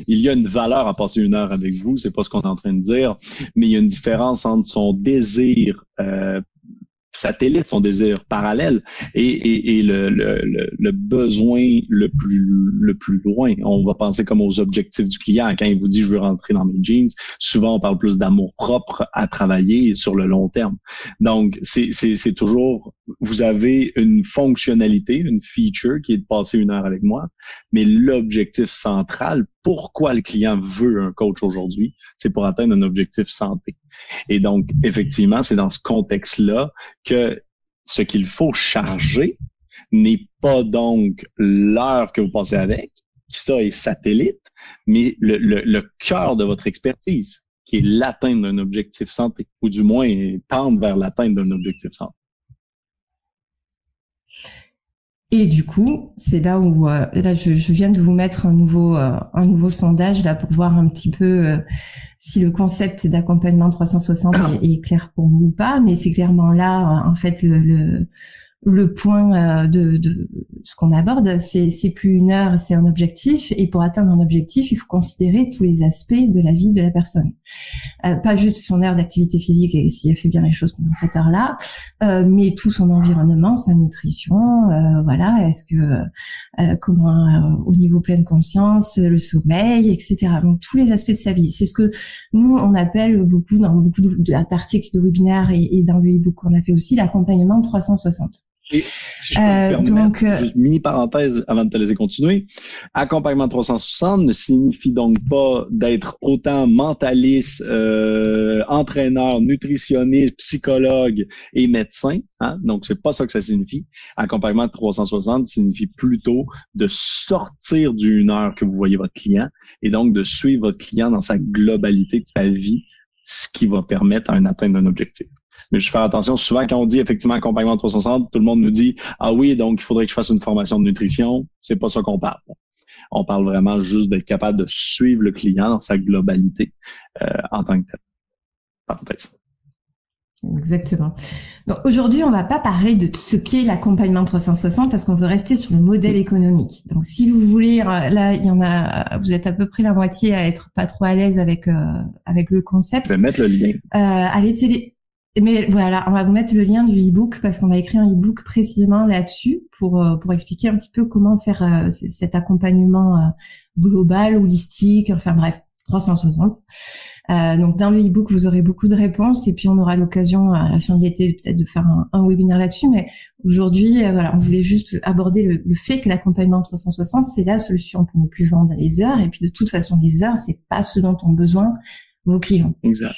il y a une valeur à passer une heure avec vous, c'est pas ce qu'on est en train de dire, mais il y a une différence entre son désir euh, satellite, son désir parallèle et, et, et le, le, le, besoin le plus, le plus loin. On va penser comme aux objectifs du client. Quand il vous dit je veux rentrer dans mes jeans, souvent on parle plus d'amour propre à travailler sur le long terme. Donc, c'est toujours, vous avez une fonctionnalité, une feature qui est de passer une heure avec moi, mais l'objectif central, pourquoi le client veut un coach aujourd'hui, c'est pour atteindre un objectif santé. Et donc, effectivement, c'est dans ce contexte-là que ce qu'il faut charger n'est pas donc l'heure que vous passez avec, qui ça est satellite, mais le, le, cœur de votre expertise, qui est l'atteinte d'un objectif santé, ou du moins tendre vers l'atteinte d'un objectif santé. Et du coup, c'est là où euh, là je, je, viens de vous mettre un nouveau euh, un nouveau sondage là pour voir un petit peu euh, si le concept d'accompagnement 360 est, est, clair pour vous ou pas. Mais c'est clairement là en fait le, le le point euh, de, de ce qu'on aborde, c'est, plus une heure, c'est un objectif. Et pour atteindre un objectif, il faut considérer tous les aspects de la vie de la personne. Euh, pas juste son heure d'activité physique et si elle fait bien les choses pendant cette heure-là, euh, mais tout son environnement, sa nutrition, euh, voilà, est-ce que euh, comment au niveau pleine conscience, le sommeil, etc. Donc tous les aspects de sa vie. C'est ce que nous on appelle beaucoup dans beaucoup d'articles de webinaires et, et dans le e-book qu'on a fait aussi l'accompagnement 360. Et si je peux me euh, permettre, euh, juste mini parenthèse avant de te laisser continuer, accompagnement 360 ne signifie donc pas d'être autant mentaliste, euh, entraîneur, nutritionniste, psychologue et médecin. Hein? Donc c'est pas ça que ça signifie. Accompagnement 360 signifie plutôt de sortir d'une heure que vous voyez votre client et donc de suivre votre client dans sa globalité de sa vie, ce qui va permettre à un atteindre un objectif. Mais je fais attention, souvent quand on dit effectivement accompagnement 360, tout le monde nous dit Ah oui, donc il faudrait que je fasse une formation de nutrition. C'est pas ça qu'on parle. On parle vraiment juste d'être capable de suivre le client dans sa globalité euh, en tant que tel. Parenthèse. Exactement. Donc aujourd'hui, on va pas parler de ce qu'est l'accompagnement 360 parce qu'on veut rester sur le modèle économique. Donc si vous voulez, euh, là, il y en a, vous êtes à peu près la moitié à être pas trop à l'aise avec euh, avec le concept. Je vais mettre le lien. Euh, allez télé mais voilà, on va vous mettre le lien du e-book parce qu'on a écrit un e-book précisément là-dessus pour euh, pour expliquer un petit peu comment faire euh, cet accompagnement euh, global, holistique, enfin bref, 360. donc dans le e-book, vous aurez beaucoup de réponses et puis on aura l'occasion à la fin de l'été peut-être de faire un, un webinaire là-dessus. Mais aujourd'hui, voilà, on voulait juste aborder le, le fait que l'accompagnement 360, c'est la solution pour ne plus vendre les heures. Et puis de toute façon, les heures, c'est pas ce dont ont besoin vos clients. Exact.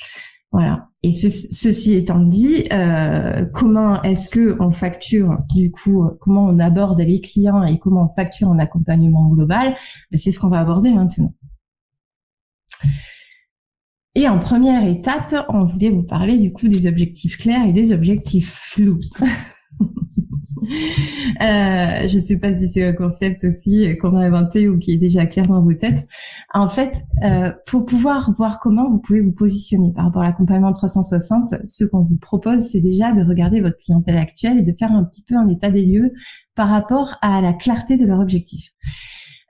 Voilà. Et ceci étant dit, euh, comment est-ce que on facture du coup, comment on aborde les clients et comment on facture un accompagnement global? Ben, C'est ce qu'on va aborder maintenant. Et en première étape, on voulait vous parler du coup des objectifs clairs et des objectifs flous. Euh, je sais pas si c'est un concept aussi qu'on a inventé ou qui est déjà clair dans vos têtes. En fait, euh, pour pouvoir voir comment vous pouvez vous positionner par rapport à l'accompagnement 360, ce qu'on vous propose, c'est déjà de regarder votre clientèle actuelle et de faire un petit peu un état des lieux par rapport à la clarté de leur objectif.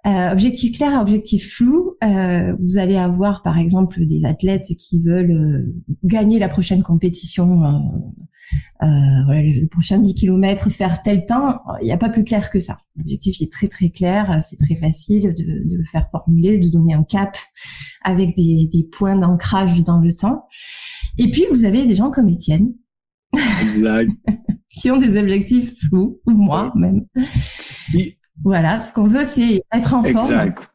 Euh, objectif clair, objectif flou. Euh, vous allez avoir par exemple des athlètes qui veulent euh, gagner la prochaine compétition, euh, voilà, le, prochain 10 km, faire tel temps. Il n'y a pas plus clair que ça. L'objectif est très très clair, c'est très facile de, de, le faire formuler, de donner un cap avec des, des points d'ancrage dans le temps. Et puis vous avez des gens comme Étienne. qui ont des objectifs flous, ou moi même. Voilà, ce qu'on veut, c'est être en forme. Exact.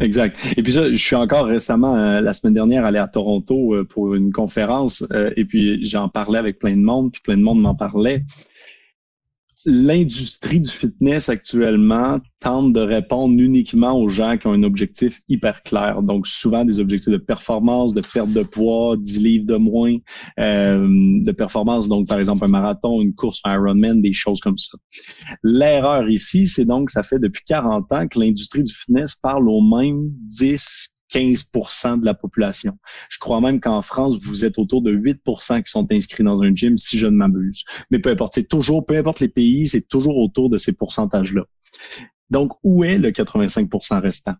Exact. Et puis ça, je suis encore récemment, euh, la semaine dernière, allé à Toronto euh, pour une conférence euh, et puis j'en parlais avec plein de monde, puis plein de monde m'en parlait l'industrie du fitness actuellement tente de répondre uniquement aux gens qui ont un objectif hyper clair. Donc, souvent des objectifs de performance, de perte de poids, 10 livres de moins, euh, de performance. Donc, par exemple, un marathon, une course, Ironman, des choses comme ça. L'erreur ici, c'est donc, ça fait depuis 40 ans que l'industrie du fitness parle au même 10, 15% de la population. Je crois même qu'en France, vous êtes autour de 8% qui sont inscrits dans un gym, si je ne m'abuse. Mais peu importe, c'est toujours, peu importe les pays, c'est toujours autour de ces pourcentages-là. Donc, où est le 85% restant?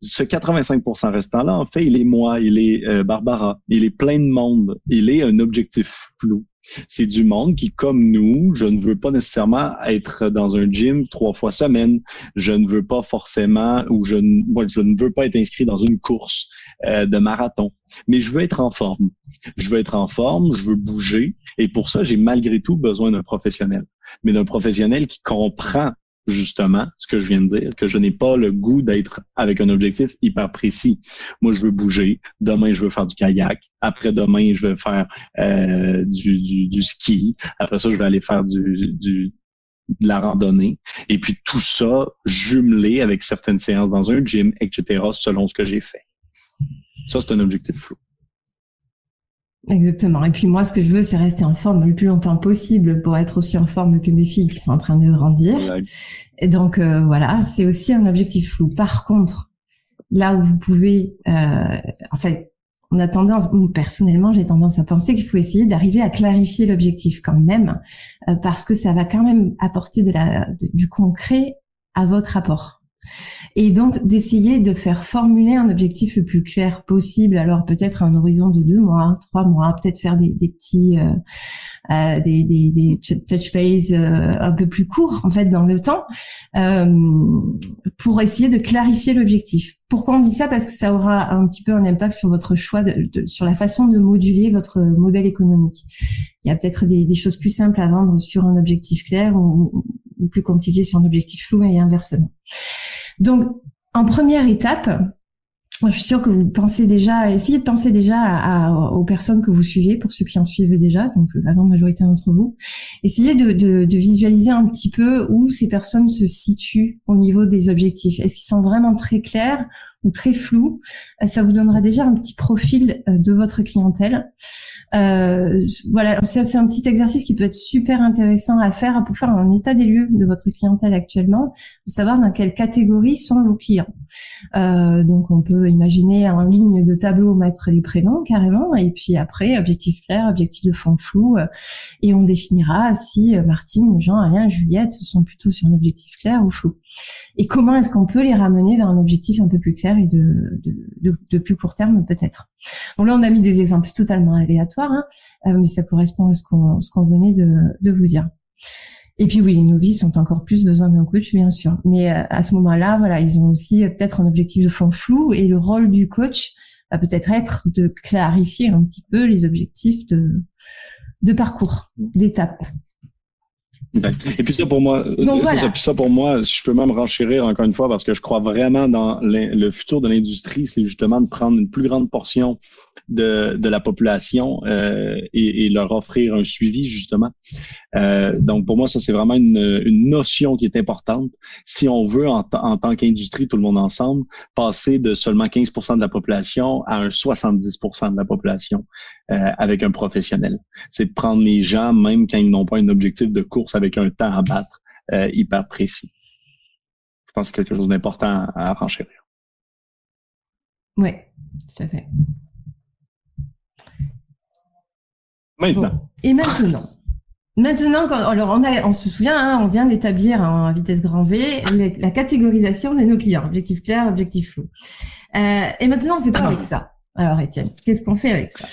Ce 85% restant-là, en fait, il est moi, il est euh, Barbara, il est plein de monde, il est un objectif flou. C'est du monde qui, comme nous, je ne veux pas nécessairement être dans un gym trois fois semaine. Je ne veux pas forcément, ou je, moi, je ne veux pas être inscrit dans une course euh, de marathon. Mais je veux être en forme. Je veux être en forme, je veux bouger. Et pour ça, j'ai malgré tout besoin d'un professionnel. Mais d'un professionnel qui comprend justement ce que je viens de dire, que je n'ai pas le goût d'être avec un objectif hyper précis. Moi, je veux bouger. Demain, je veux faire du kayak. Après demain, je veux faire euh, du, ski. Après ça, je vais aller faire du, du de la randonnée. Et puis tout ça jumelé avec certaines séances dans un gym, etc., selon ce que j'ai fait. Ça, c'est un objectif flou. Exactement. Et puis moi, ce que je veux, c'est rester en forme le plus longtemps possible pour être aussi en forme que mes filles qui sont en train de grandir. Et donc euh, voilà, c'est aussi un objectif flou. Par contre, là où vous pouvez, euh, en fait, on a tendance, personnellement, j'ai tendance à penser qu'il faut essayer d'arriver à clarifier l'objectif quand même, euh, parce que ça va quand même apporter de la, du concret à votre rapport. Et donc d'essayer de faire formuler un objectif le plus clair possible. Alors peut-être un horizon de deux mois, trois mois, peut-être faire des, des petits, euh, euh, des, des, des, touch base euh, un peu plus courts en fait dans le temps, pour essayer de clarifier l'objectif. Pourquoi on dit ça? Parce que ça aura un petit peu un impact sur votre choix, de, sur la façon de moduler votre modèle économique. Il y a peut-être des, des, choses plus simples à vendre sur un objectif clair ou, ou plus compliquées sur un objectif flou et inversement. Donc, en première étape, je suis sûre que vous pensez déjà, essayez de penser déjà aux personnes que vous suivez, pour ceux qui en suivent déjà, donc la grande majorité d'entre vous. Essayez de, de, de, visualiser un petit peu où ces personnes se situent au niveau des objectifs. Est-ce qu'ils sont vraiment très clairs ou très flous Ça vous donnera déjà un petit profil euh, de votre clientèle. Euh, voilà, c'est un petit exercice qui peut être super intéressant à faire pour faire un état des lieux de votre clientèle actuellement, savoir dans quelle catégorie sont vos clients. Euh, donc on peut imaginer en ligne de tableau mettre les prénoms carrément, et puis après objectif clair, objectif de fond flou, euh, et on définira si euh, Martine, Jean, Alain, Juliette sont plutôt sur un objectif clair ou flou. Et comment est-ce qu'on peut les ramener vers un objectif un peu plus clair? Et de, de, plus court terme peut-être. Donc là on a mis des exemples totalement aléatoires Hein. Euh, mais ça correspond à ce qu'on ce qu'on venait de, de vous dire. Et puis oui, les novices ont encore plus besoin d'un coach, bien sûr. Mais euh, à ce moment-là, voilà, ils ont aussi euh, peut-être un objectif de fond flou et le rôle du coach va peut-être être de clarifier un petit peu les objectifs de, de parcours, d'étapes. Et puis ça pour moi, ça, ça pour moi, je peux même renchérir encore une fois parce que je crois vraiment dans le futur de l'industrie, c'est justement de prendre une plus grande portion de, la population euh, et, leur offrir un suivi justement. Euh, donc pour moi, ça c'est vraiment une, notion qui est importante. Si on veut en, tant qu'industrie, tout le monde ensemble, passer de seulement 15 de la population à un 70 de la population euh, avec un professionnel, c'est de prendre les gens même quand ils n'ont pas un objectif de course avec un temps à battre hyper précis. Je pense que c'est quelque chose d'important à, à renchérir. Oui, tout à fait. Maintenant. Et maintenant Maintenant, quand, alors on, a, on se souvient, hein, on vient d'établir en vitesse grand V la catégorisation de nos clients, objectif clair, objectif flou. Euh, et maintenant, on fait quoi avec ça? Alors, Étienne, qu'est-ce qu'on fait avec ça?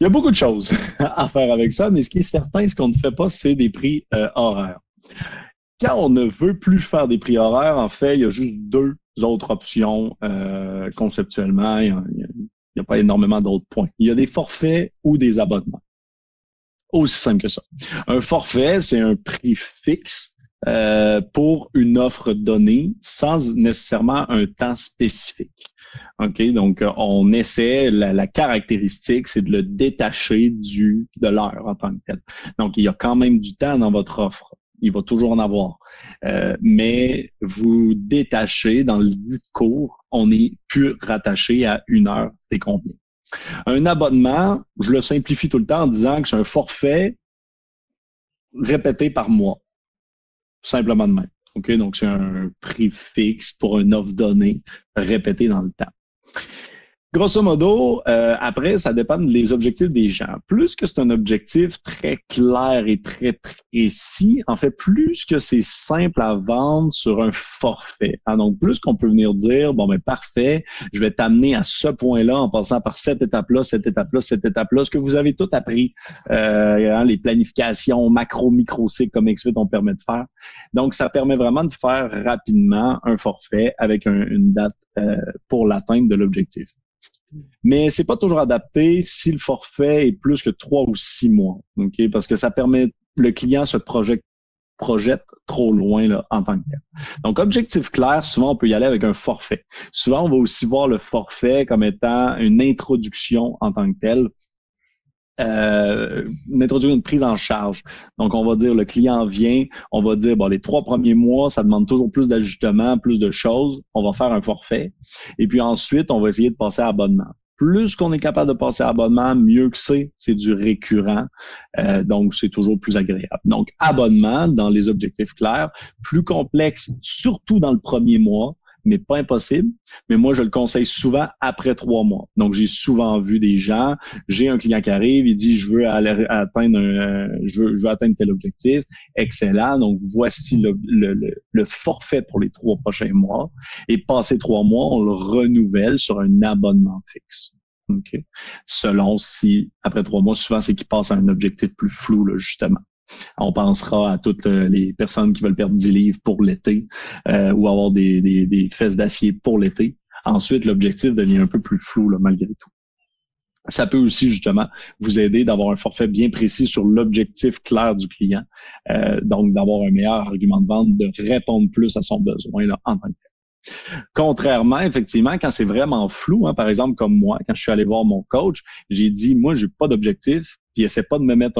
Il y a beaucoup de choses à faire avec ça, mais ce qui est certain, ce qu'on ne fait pas, c'est des prix euh, horaires. Quand on ne veut plus faire des prix horaires, en fait, il y a juste deux autres options euh, conceptuellement. Il n'y a, pas énormément d'autres points. Il y a des forfaits ou des abonnements. Aussi simple que ça. Un forfait, c'est un prix fixe euh, pour une offre donnée sans nécessairement un temps spécifique. OK, donc on essaie, la, caractéristique, c'est de le détacher du de l'heure en tant que tel. Donc, il y a quand même du temps dans votre offre. Il va toujours en avoir. Euh, mais vous détachez dans le discours, on est plus rattaché à une heure et combien. Un abonnement, je le simplifie tout le temps en disant que c'est un forfait répété par mois. Simplement de même. Donc, c'est un prix fixe pour une offre donnée répétée dans le temps. Grosso modo, euh, après, ça dépend des objectifs des gens. Plus que c'est un objectif très clair et très précis, en fait, plus que c'est simple à vendre sur un forfait. Hein, donc, plus qu'on peut venir dire, bon, ben parfait, je vais t'amener à ce point-là en passant par cette étape-là, cette étape-là, cette étape-là, ce que vous avez tout appris, euh, hein, les planifications macro, micro, cycle comme XFIT on permet de faire. Donc, ça permet vraiment de faire rapidement un forfait avec une date euh, pour l'atteinte de l'objectif. Mais c'est pas toujours adapté si le forfait est plus que trois ou six mois, Parce que ça permet le client se projette projette trop loin là, en tant que tel. Donc, objectif clair, souvent on peut y aller avec un forfait. Souvent, on va aussi voir le forfait comme étant une introduction en tant que tel euh, introduire une prise en charge. Donc, on va dire le client vient, on va dire bon les trois premiers mois, ça demande toujours plus d'ajustements, plus de choses. On va faire un forfait. Et puis ensuite, on va essayer de passer à abonnement. Plus qu'on est capable de passer à abonnement, mieux que c'est. C'est du récurrent. Euh, donc, c'est toujours plus agréable. Donc, abonnement dans les objectifs clairs, plus complexe, surtout dans le premier mois, mais pas impossible. Mais moi, je le conseille souvent après trois mois. Donc, j'ai souvent vu des gens, j'ai un client qui arrive, il dit, je veux atteindre un, je veux, je veux atteindre tel objectif. Excellent. Donc, voici le, forfait pour les trois prochains mois. Et passé trois mois, on le renouvelle sur un abonnement fixe. OK? Selon si, après trois mois, souvent, c'est qu'il passe à un objectif plus flou, là, justement. On pensera à toutes euh, les personnes qui veulent perdre 10 livres pour l'été euh, ou avoir des, des, fesses d'acier pour l'été. Ensuite, l'objectif devient un peu plus flou malgré tout. Ça peut aussi justement vous aider d'avoir un forfait bien précis sur l'objectif clair du client, euh, donc d'avoir un meilleur argument de vente, de répondre plus à son besoin là, en tant que. Contrairement, effectivement, quand c'est vraiment flou, hein, par exemple comme moi, quand je suis allé voir mon coach, j'ai dit, moi, j'ai pas d'objectif, puis essaie pas de me mettre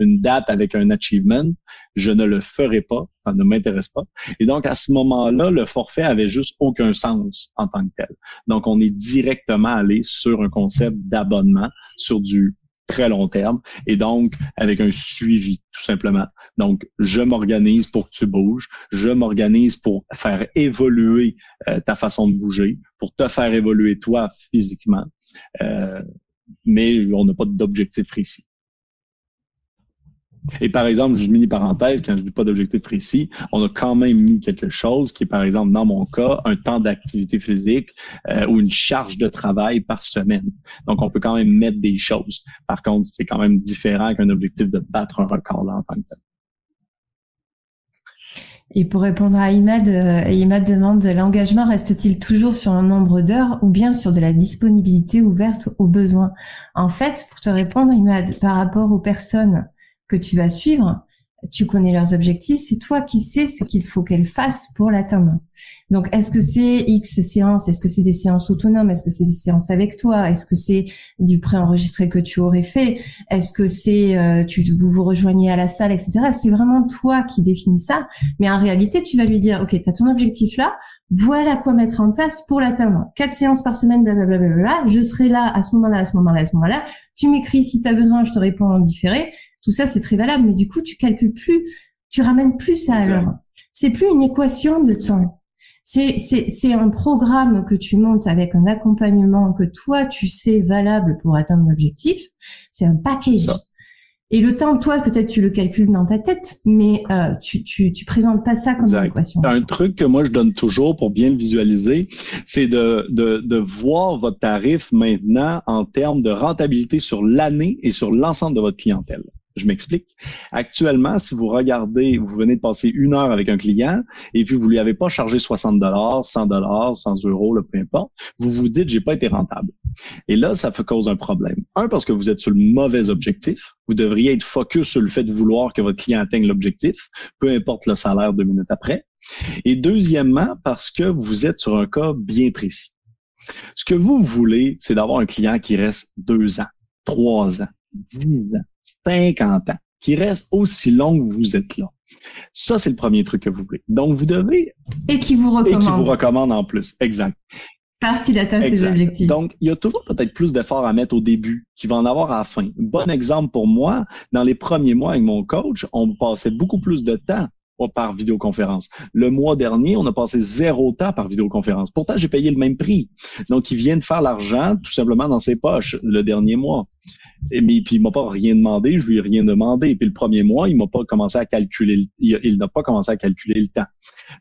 une date avec un achievement, je ne le ferai pas, ça ne m'intéresse pas. Et donc, à ce moment-là, le forfait avait juste aucun sens en tant que tel. Donc, on est directement allé sur un concept d'abonnement sur du très long terme et donc avec un suivi tout simplement. Donc je m'organise pour que tu bouges, je m'organise pour faire évoluer euh, ta façon de bouger, pour te faire évoluer toi physiquement. Euh, mais on n'a pas d'objectif précis. Et par exemple, juste mini parenthèse, quand je dis pas d'objectif précis, on a quand même mis quelque chose qui est, par exemple, dans mon cas, un temps d'activité physique euh, ou une charge de travail par semaine. Donc, on peut quand même mettre des choses. Par contre, c'est quand même différent qu'un objectif de battre un record là, en tant que tel. Et pour répondre à Imad, euh, Imad demande l'engagement reste-t-il toujours sur un nombre d'heures ou bien sur de la disponibilité ouverte aux besoins? En fait, pour te répondre, Imad, par rapport aux personnes que tu vas suivre, tu connais leurs objectifs, c'est toi qui sais ce qu'il faut qu'elles fassent pour l'atteindre. Donc, est-ce que c'est X séances? Est-ce que c'est des séances autonomes? Est-ce que c'est des séances avec toi? Est-ce que c'est du préenregistré que tu aurais fait? Est-ce que c'est euh, tu vous vous rejoignez à la salle, etc. C'est vraiment toi qui définis ça. Mais en réalité, tu vas lui dire, ok, tu as ton objectif là. Voilà quoi mettre en place pour l'atteindre. Quatre séances par semaine, blablabla. Je serai là à ce moment-là, à ce moment-là, à ce moment-là. Tu m'écris si tu as besoin, je te réponds en différé. Tout ça, c'est très valable. Mais du coup, tu calcules plus, tu ramènes plus ça à l'heure. C'est plus une équation de temps c'est, c'est, c'est un programme que tu montes avec un accompagnement que toi, tu sais valable pour atteindre l'objectif. C'est un package. Et le temps, toi, peut-être tu le calcules dans ta tête, mais euh, tu, tu, tu présentes pas ça comme une équation. Un truc que moi je donne toujours pour bien le visualiser, c'est de, de, de voir votre tarif maintenant en termes de rentabilité sur l'année et sur l'ensemble de votre clientèle. Je m'explique. Actuellement, si vous regardez, vous venez de passer une heure avec un client et puis vous lui avez pas chargé 60 dollars, 100 dollars, 100 euros, peu importe, vous vous dites j'ai pas été rentable. Et là, ça fait cause un problème. Un parce que vous êtes sur le mauvais objectif. Vous devriez être focus sur le fait de vouloir que votre client atteigne l'objectif, peu importe le salaire deux minutes après. Et deuxièmement, parce que vous êtes sur un cas bien précis. Ce que vous voulez, c'est d'avoir un client qui reste deux ans, trois ans, 10 ans, 50 ans, qui reste aussi long que vous êtes là. Ça, c'est le premier truc que vous voulez. Donc, vous devez... Et qui vous recommande. Et qui vous recommande en plus. Exact. Parce qu'il atteint ses objectifs. Donc, il y a toujours peut-être plus d'efforts à mettre au début qu'il va en avoir à la fin. Bon exemple pour moi, dans les premiers mois avec mon coach, on passait beaucoup plus de temps par vidéoconférence. Le mois dernier, on a passé zéro temps par vidéoconférence. Pourtant, j'ai payé le même prix. Donc, il vient de faire l'argent tout simplement dans ses poches le dernier mois. Et, mais puis il m'a pas rien demandé, je lui ai rien demandé. Et puis le premier mois, il m'a pas commencé à calculer, il, n'a pas commencé à calculer le temps.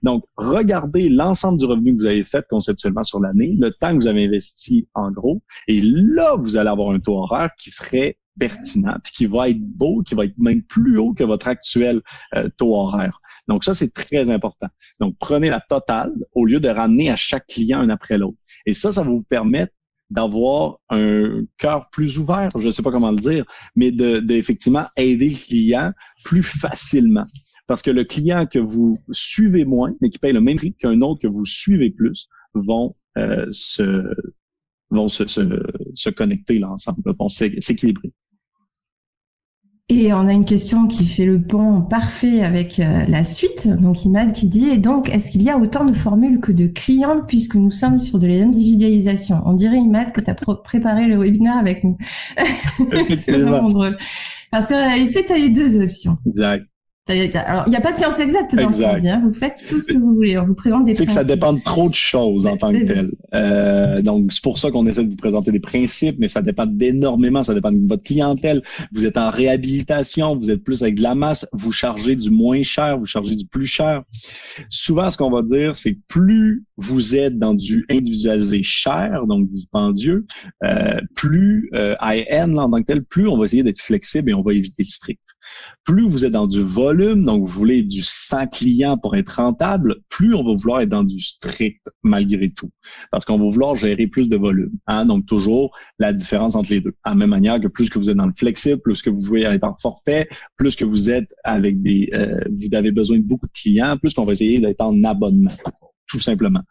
Donc, regardez l'ensemble du revenu que vous avez fait conceptuellement sur l'année, le temps que vous avez investi en gros, et là, vous allez avoir un taux horaire qui serait pertinent, puis qui va être beau, qui va être même plus haut que votre actuel euh, taux horaire. Donc ça, c'est très important. Donc, prenez la totale au lieu de ramener à chaque client un après l'autre. Et ça, ça va vous permettre d'avoir un cœur plus ouvert, je ne sais pas comment le dire, mais de, aider le client plus facilement. Parce que le client que vous suivez moins, mais qui paye le même prix qu'un autre que vous suivez plus, vont euh, se vont se, se, se connecter là ensemble, vont s'équilibrer. Et on a une question qui fait le pont parfait avec euh, la suite. Donc Imad qui dit, et donc est-ce qu'il y a autant de formules que de clients puisque nous sommes sur de l'individualisation? On dirait Imad que tu as préparé le webinaire avec nous. C'est vraiment drôle. Parce qu'en réalité, tu as les deux options. Exact. Alors, il n'y a pas de science exacte dans ce qu'on dit. Hein. Vous faites tout ce que vous voulez. On vous présente des C'est que ça dépend de trop de choses en tant que tel. Euh, donc, c'est pour ça qu'on essaie de vous présenter des principes, mais ça dépend d'énormément. Ça dépend de votre clientèle. Vous êtes en réhabilitation, vous êtes plus avec de la masse, vous chargez du moins cher, vous chargez du plus cher. Souvent, ce qu'on va dire, c'est plus vous êtes dans du individualisé cher, donc dispendieux, euh, plus euh, high-end en tant que tel, plus on va essayer d'être flexible et on va éviter le strict. Plus vous êtes dans du volume, donc vous voulez du 100 clients pour être rentable, plus on va vouloir être dans du strict malgré tout. Parce qu'on va vouloir gérer plus de volume. Hein? Donc toujours la différence entre les deux. À la même manière que plus que vous êtes dans le flexible, plus que vous voulez être en forfait, plus que vous êtes avec des... Euh, vous avez besoin de beaucoup de clients, plus qu'on va essayer d'être en abonnement tout simplement,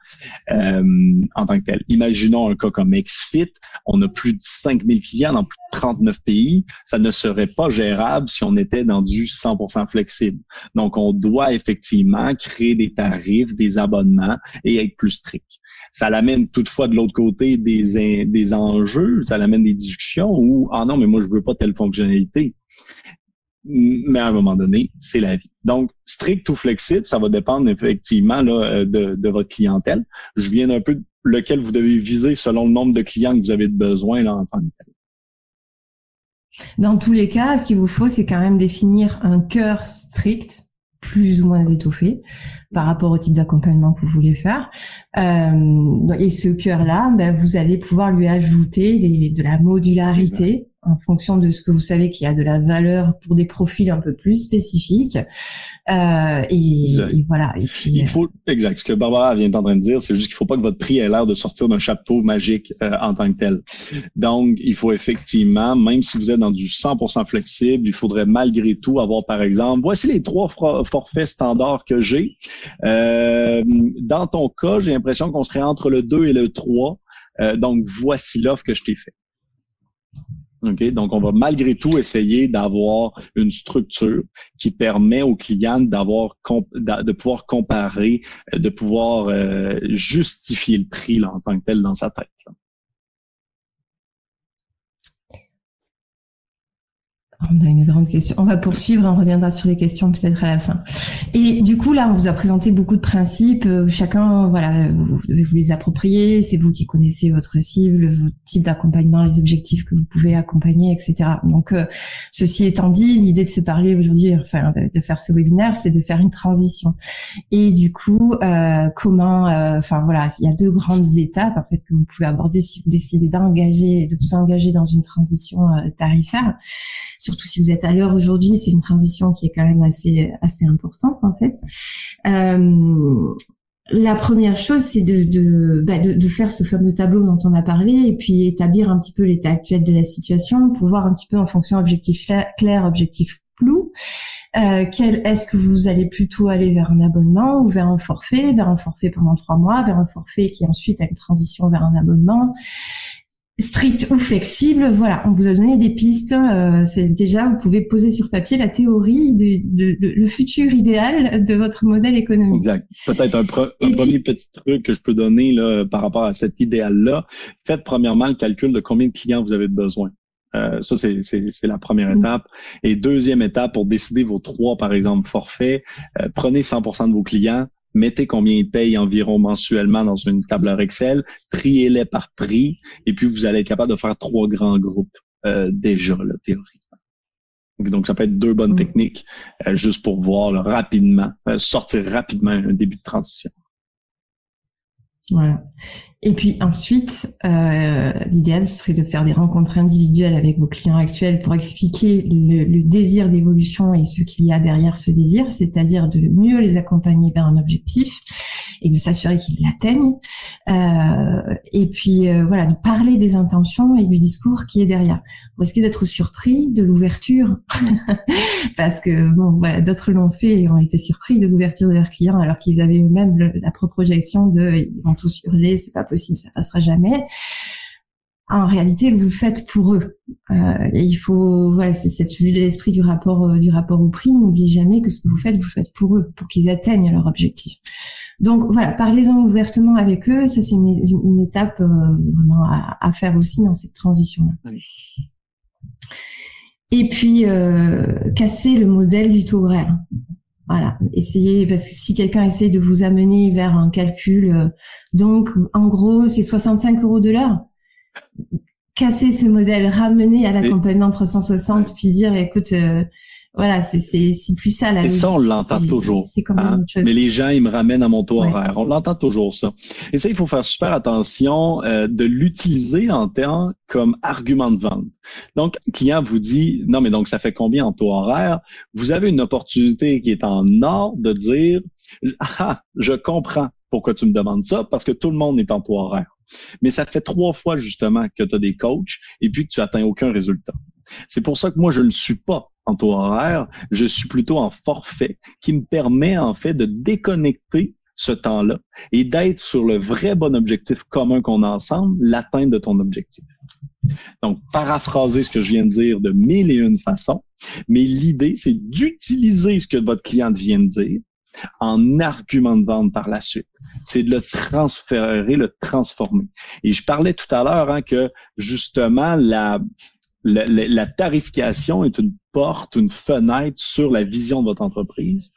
euh, en tant que tel. Imaginons un cas comme XFIT, on a plus de 5000 clients dans plus de 39 pays, ça ne serait pas gérable si on était dans du 100% flexible. Donc, on doit effectivement créer des tarifs, des abonnements et être plus strict. Ça l'amène toutefois de l'autre côté des, des enjeux, ça l'amène des discussions où, ah non, mais moi, je veux pas telle fonctionnalité mais à un moment donné, c'est la vie. Donc, strict ou flexible, ça va dépendre effectivement là, euh, de, de, votre clientèle. Je viens d'un peu lequel vous devez viser selon le nombre de clients que vous avez besoin là, en tant que tel. Dans tous les cas, ce qu'il vous faut, c'est quand même définir un cœur strict, plus ou moins étoffé, par rapport au type d'accompagnement que vous voulez faire. Euh, et ce cœur-là, ben, vous allez pouvoir lui ajouter de la modularité en fonction de ce que vous savez qu'il y a de la valeur pour des profils un peu plus spécifiques. Euh, et, voilà. Et puis, il faut, exact. Ce que Barbara vient en train de dire, c'est juste qu'il faut pas que votre prix ait l'air de sortir d'un chapeau magique euh, en tant que tel. Donc, il faut effectivement, même si vous êtes dans du 100% flexible, il faudrait malgré tout avoir, par exemple, voici les trois forfaits standards que j'ai. Euh, dans ton cas, j'ai l'impression qu'on serait entre le 2 et le 3. Euh, donc, voici l'offre que je t'ai fait. Donc, on va malgré tout essayer d'avoir une structure qui permet aux clients d'avoir de pouvoir comparer, de pouvoir euh, justifier le prix là, en tant que tel dans sa tête. On a une grande question. On va poursuivre, on reviendra sur les questions peut-être à la fin. Et du coup, là, on vous a présenté beaucoup de principes. Euh, chacun, voilà, vous devez vous les approprier. C'est vous qui connaissez votre cible, votre type d'accompagnement, les objectifs que vous pouvez accompagner, etc. Donc, euh, ceci étant dit, l'idée de se parler aujourd'hui, enfin, de, faire ce webinaire, c'est de faire une transition. Et du coup, euh, comment, enfin voilà, il y a deux grandes étapes en fait que vous pouvez aborder si vous décidez d'engager, de vous engager dans une transition tarifaire surtout si vous êtes à l'heure aujourd'hui, c'est une transition qui est quand même assez assez importante en fait. Euh, la première chose, c'est de, bah, de, de, faire ce fameux tableau dont on a parlé et puis établir un petit peu l'état actuel de la situation pour voir un petit peu en fonction objectif clair, objectif flou. Euh, quel est-ce que vous allez plutôt aller vers un abonnement ou vers un forfait, vers un forfait pendant trois mois, vers un forfait qui ensuite a une transition vers un abonnement strict ou flexible, voilà, on vous a donné des pistes. Euh, c'est déjà, vous pouvez poser sur papier la théorie de, le futur idéal de votre modèle économique. Exact. Peut-être un, premier petit truc que je peux donner là, par rapport à cet idéal-là. Faites premièrement le calcul de combien de clients vous avez besoin. Euh, ça, c'est la première mm. étape. Et deuxième étape, pour décider vos trois, par exemple, forfaits, euh, prenez 100% de vos clients, mettez combien ils payent environ mensuellement dans une tableur Excel, triez-les par prix, et puis vous allez être capable de faire trois grands groupes euh, déjà, là, théoriquement. Donc, ça peut être deux bonnes mm. techniques euh, juste pour voir rapidement, euh, sortir rapidement un début de transition. Voilà. Et puis ensuite, euh, l'idéal serait de faire des rencontres individuelles avec vos clients actuels pour expliquer le, le désir d'évolution et ce qu'il y a derrière ce désir, c'est-à-dire de mieux les accompagner vers un objectif et de s'assurer qu'ils l'atteignent. Euh, et puis euh, voilà, de parler des intentions et du discours qui est derrière. Vous risquez d'être surpris de l'ouverture, parce que bon, voilà, d'autres l'ont fait et ont été surpris de l'ouverture de leurs clients alors qu'ils avaient eux-mêmes la projection de ils vont tous hurler, c'est pas possible, ça passera jamais en réalité, vous le faites pour eux. Euh, et il faut, voilà, c'est cette vue de l'esprit du rapport, euh, du rapport au prix. N'oubliez jamais que ce que vous faites, vous le faites pour eux, pour qu'ils atteignent leur objectif. Donc voilà, parlez-en ouvertement avec eux. Ça, c'est une, étape euh, vraiment à, faire aussi dans cette transition-là. Et puis, casser le modèle du taux horaire. Voilà, essayez parce que si quelqu'un essaye de vous amener vers un calcul, euh, donc en gros c'est 65 euros de l'heure. Casser ce modèle, ramener à l'accompagnement 360, puis dire écoute, euh, voilà, c'est c'est plus ça la Et ça, on l'entend toujours. C'est comme hein? Mais les gens, ils me ramènent à mon taux horaire. On l'entend toujours ça. Et ça, il faut faire super attention euh, de l'utiliser en temps comme argument de vente. Donc, le client vous dit non, mais donc ça fait combien en taux horaire? Vous avez une opportunité qui est en or de dire ah, je comprends pourquoi tu me demandes ça parce que tout le monde est en taux horaire. Mais ça fait trois fois justement que tu as des coachs et puis que tu atteins aucun résultat. C'est pour ça que moi, je ne le suis pas en taux horaire, je suis plutôt en forfait qui me permet en fait de déconnecter ce temps-là et d'être sur le vrai bon objectif commun qu'on a ensemble, l'atteinte de ton objectif. Donc, paraphraser ce que je viens de dire de mille et une façons, mais l'idée, c'est d'utiliser ce que votre client vient de dire en argument de vente par la suite. C'est de le transférer, le transformer. Et je parlais tout à l'heure hein, que justement la, la, tarification est une porte, une fenêtre sur la vision de votre entreprise.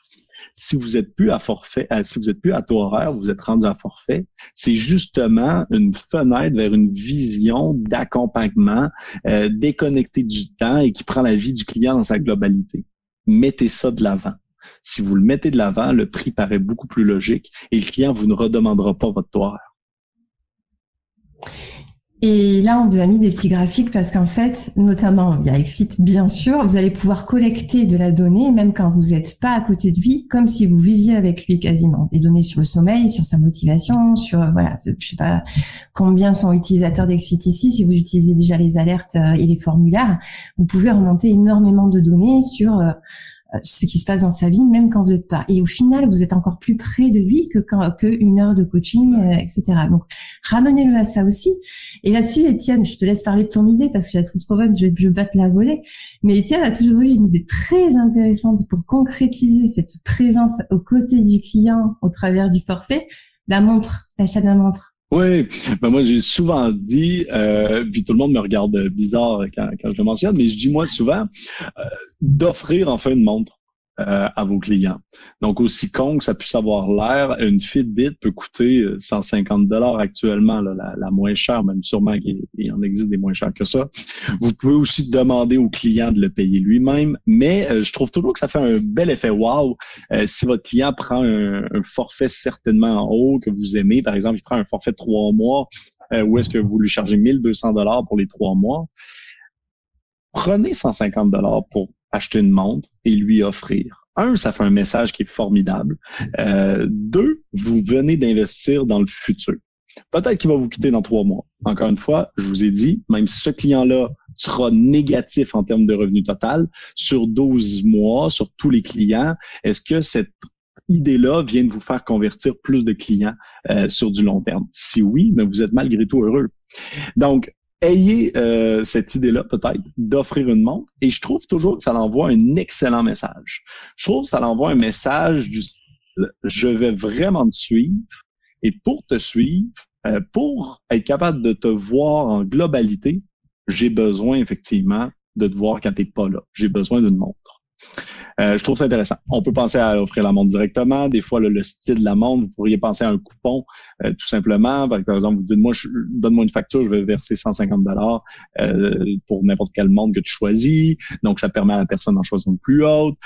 Si vous êtes plus à forfait, euh, si vous êtes plus à taux vous êtes rendu à forfait, c'est justement une fenêtre vers une vision d'accompagnement euh, déconnectée du temps et qui prend la vie du client dans sa globalité. Mettez ça de l'avant. Si vous le mettez de l'avant, le prix paraît beaucoup plus logique et le client vous ne redemandera pas votre taux horaire. Et là, on vous a mis des petits graphiques parce qu'en fait, notamment, il y a XFIT, bien sûr, vous allez pouvoir collecter de la donnée, même quand vous n'êtes pas à côté de lui, comme si vous viviez avec lui quasiment. Des données sur le sommeil, sur sa motivation, sur, voilà, je sais pas combien sont utilisateurs d'XFIT ici. Si vous utilisez déjà les alertes euh, et les formulaires, vous pouvez remonter énormément de données sur euh, ce qui se passe dans sa vie, même quand vous n'êtes pas. Et au final, vous êtes encore plus près de lui que quand que une heure de coaching, euh, etc. Donc, ramenez-le à ça aussi. Et là-dessus, Étienne, je te laisse parler de ton idée parce que je la trouve trop bonne. Je vais je vais la voler. Mais Étienne a toujours eu une idée très intéressante pour concrétiser cette présence aux côtés du client au travers du forfait. La montre, l'achat de la montre. Oui, ben moi j'ai souvent dit, euh, puis tout le monde me regarde bizarre quand, quand je le mentionne, mais je dis moi souvent euh, d'offrir enfin une montre euh, à vos clients. Donc, aussi con que ça puisse avoir l'air, une Fitbit peut coûter 150 euh, dollars actuellement, la, la, moins chère, même sûrement qu'il en existe des moins chers que ça. Vous pouvez aussi demander au client de le payer lui-même, mais euh, je trouve toujours que ça fait un bel effet wow si votre client prend un, forfait certainement en haut que vous aimez, par exemple, il prend un forfait de trois mois, où est-ce que vous lui chargez 1200 dollars pour les trois mois prenez 150 dollars pour acheter une montre et lui offrir. Un, ça fait un message qui est formidable. Euh, deux, vous venez d'investir dans le futur. Peut-être qu'il va vous quitter dans trois mois. Encore une fois, je vous ai dit, même si ce client-là sera négatif en termes de revenu total, sur 12 mois, sur tous les clients, est-ce que cette idée-là vient de vous faire convertir plus de clients euh, sur du long terme? Si oui, mais vous êtes malgré tout heureux. Donc, ayez euh, cette idée-là peut-être d'offrir une montre et je trouve toujours que ça envoie un excellent message. Je trouve que ça envoie un message du je vais vraiment te suivre et pour te suivre, euh, pour être capable de te voir en globalité, j'ai besoin effectivement de te voir quand tu n'es pas là. J'ai besoin d'une montre. Euh, je trouve ça intéressant. On peut penser à offrir la montre directement. Des fois, le style de la montre, vous pourriez penser à un coupon, euh, tout simplement. Par exemple, vous dites, moi, donne-moi une facture, je vais verser 150 dollars euh, pour n'importe quelle montre que tu choisis. Donc, ça permet à la personne d'en choisir une plus haute.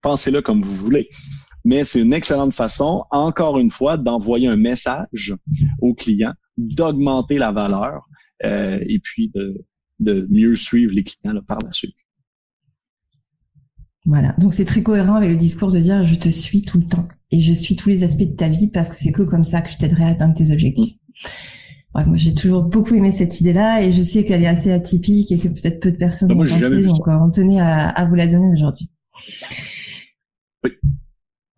Pensez-le comme vous voulez. Mais c'est une excellente façon, encore une fois, d'envoyer un message au client, d'augmenter la valeur et puis de, de mieux suivre les clients par la suite. Voilà. Donc c'est très cohérent avec le discours de dire je te suis tout le temps et je suis tous les aspects de ta vie parce que c'est que comme ça que je t'aiderai à atteindre tes objectifs. moi j'ai toujours beaucoup aimé cette idée-là et je sais qu'elle est assez atypique et que peut-être peu de personnes ah, ont pensé, donc on tenait à, à vous la donner aujourd'hui.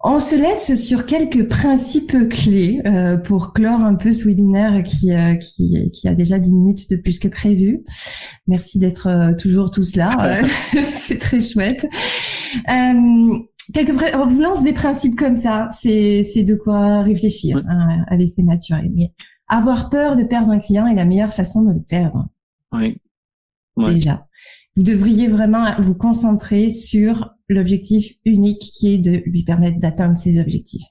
On se laisse sur quelques principes clés euh, pour clore un peu ce webinaire qui, euh, qui, qui, a déjà 10 minutes de plus que prévu. Merci d'être euh, toujours tous là. c'est très chouette. quelques on vous lance des principes comme ça. C'est, c'est de quoi réfléchir, hein, à laisser maturer. Mais avoir peur de perdre un client est la meilleure façon de le perdre. Oui. Déjà. Vous devriez vraiment vous concentrer sur l'objectif unique qui est de lui permettre d'atteindre ses objectifs.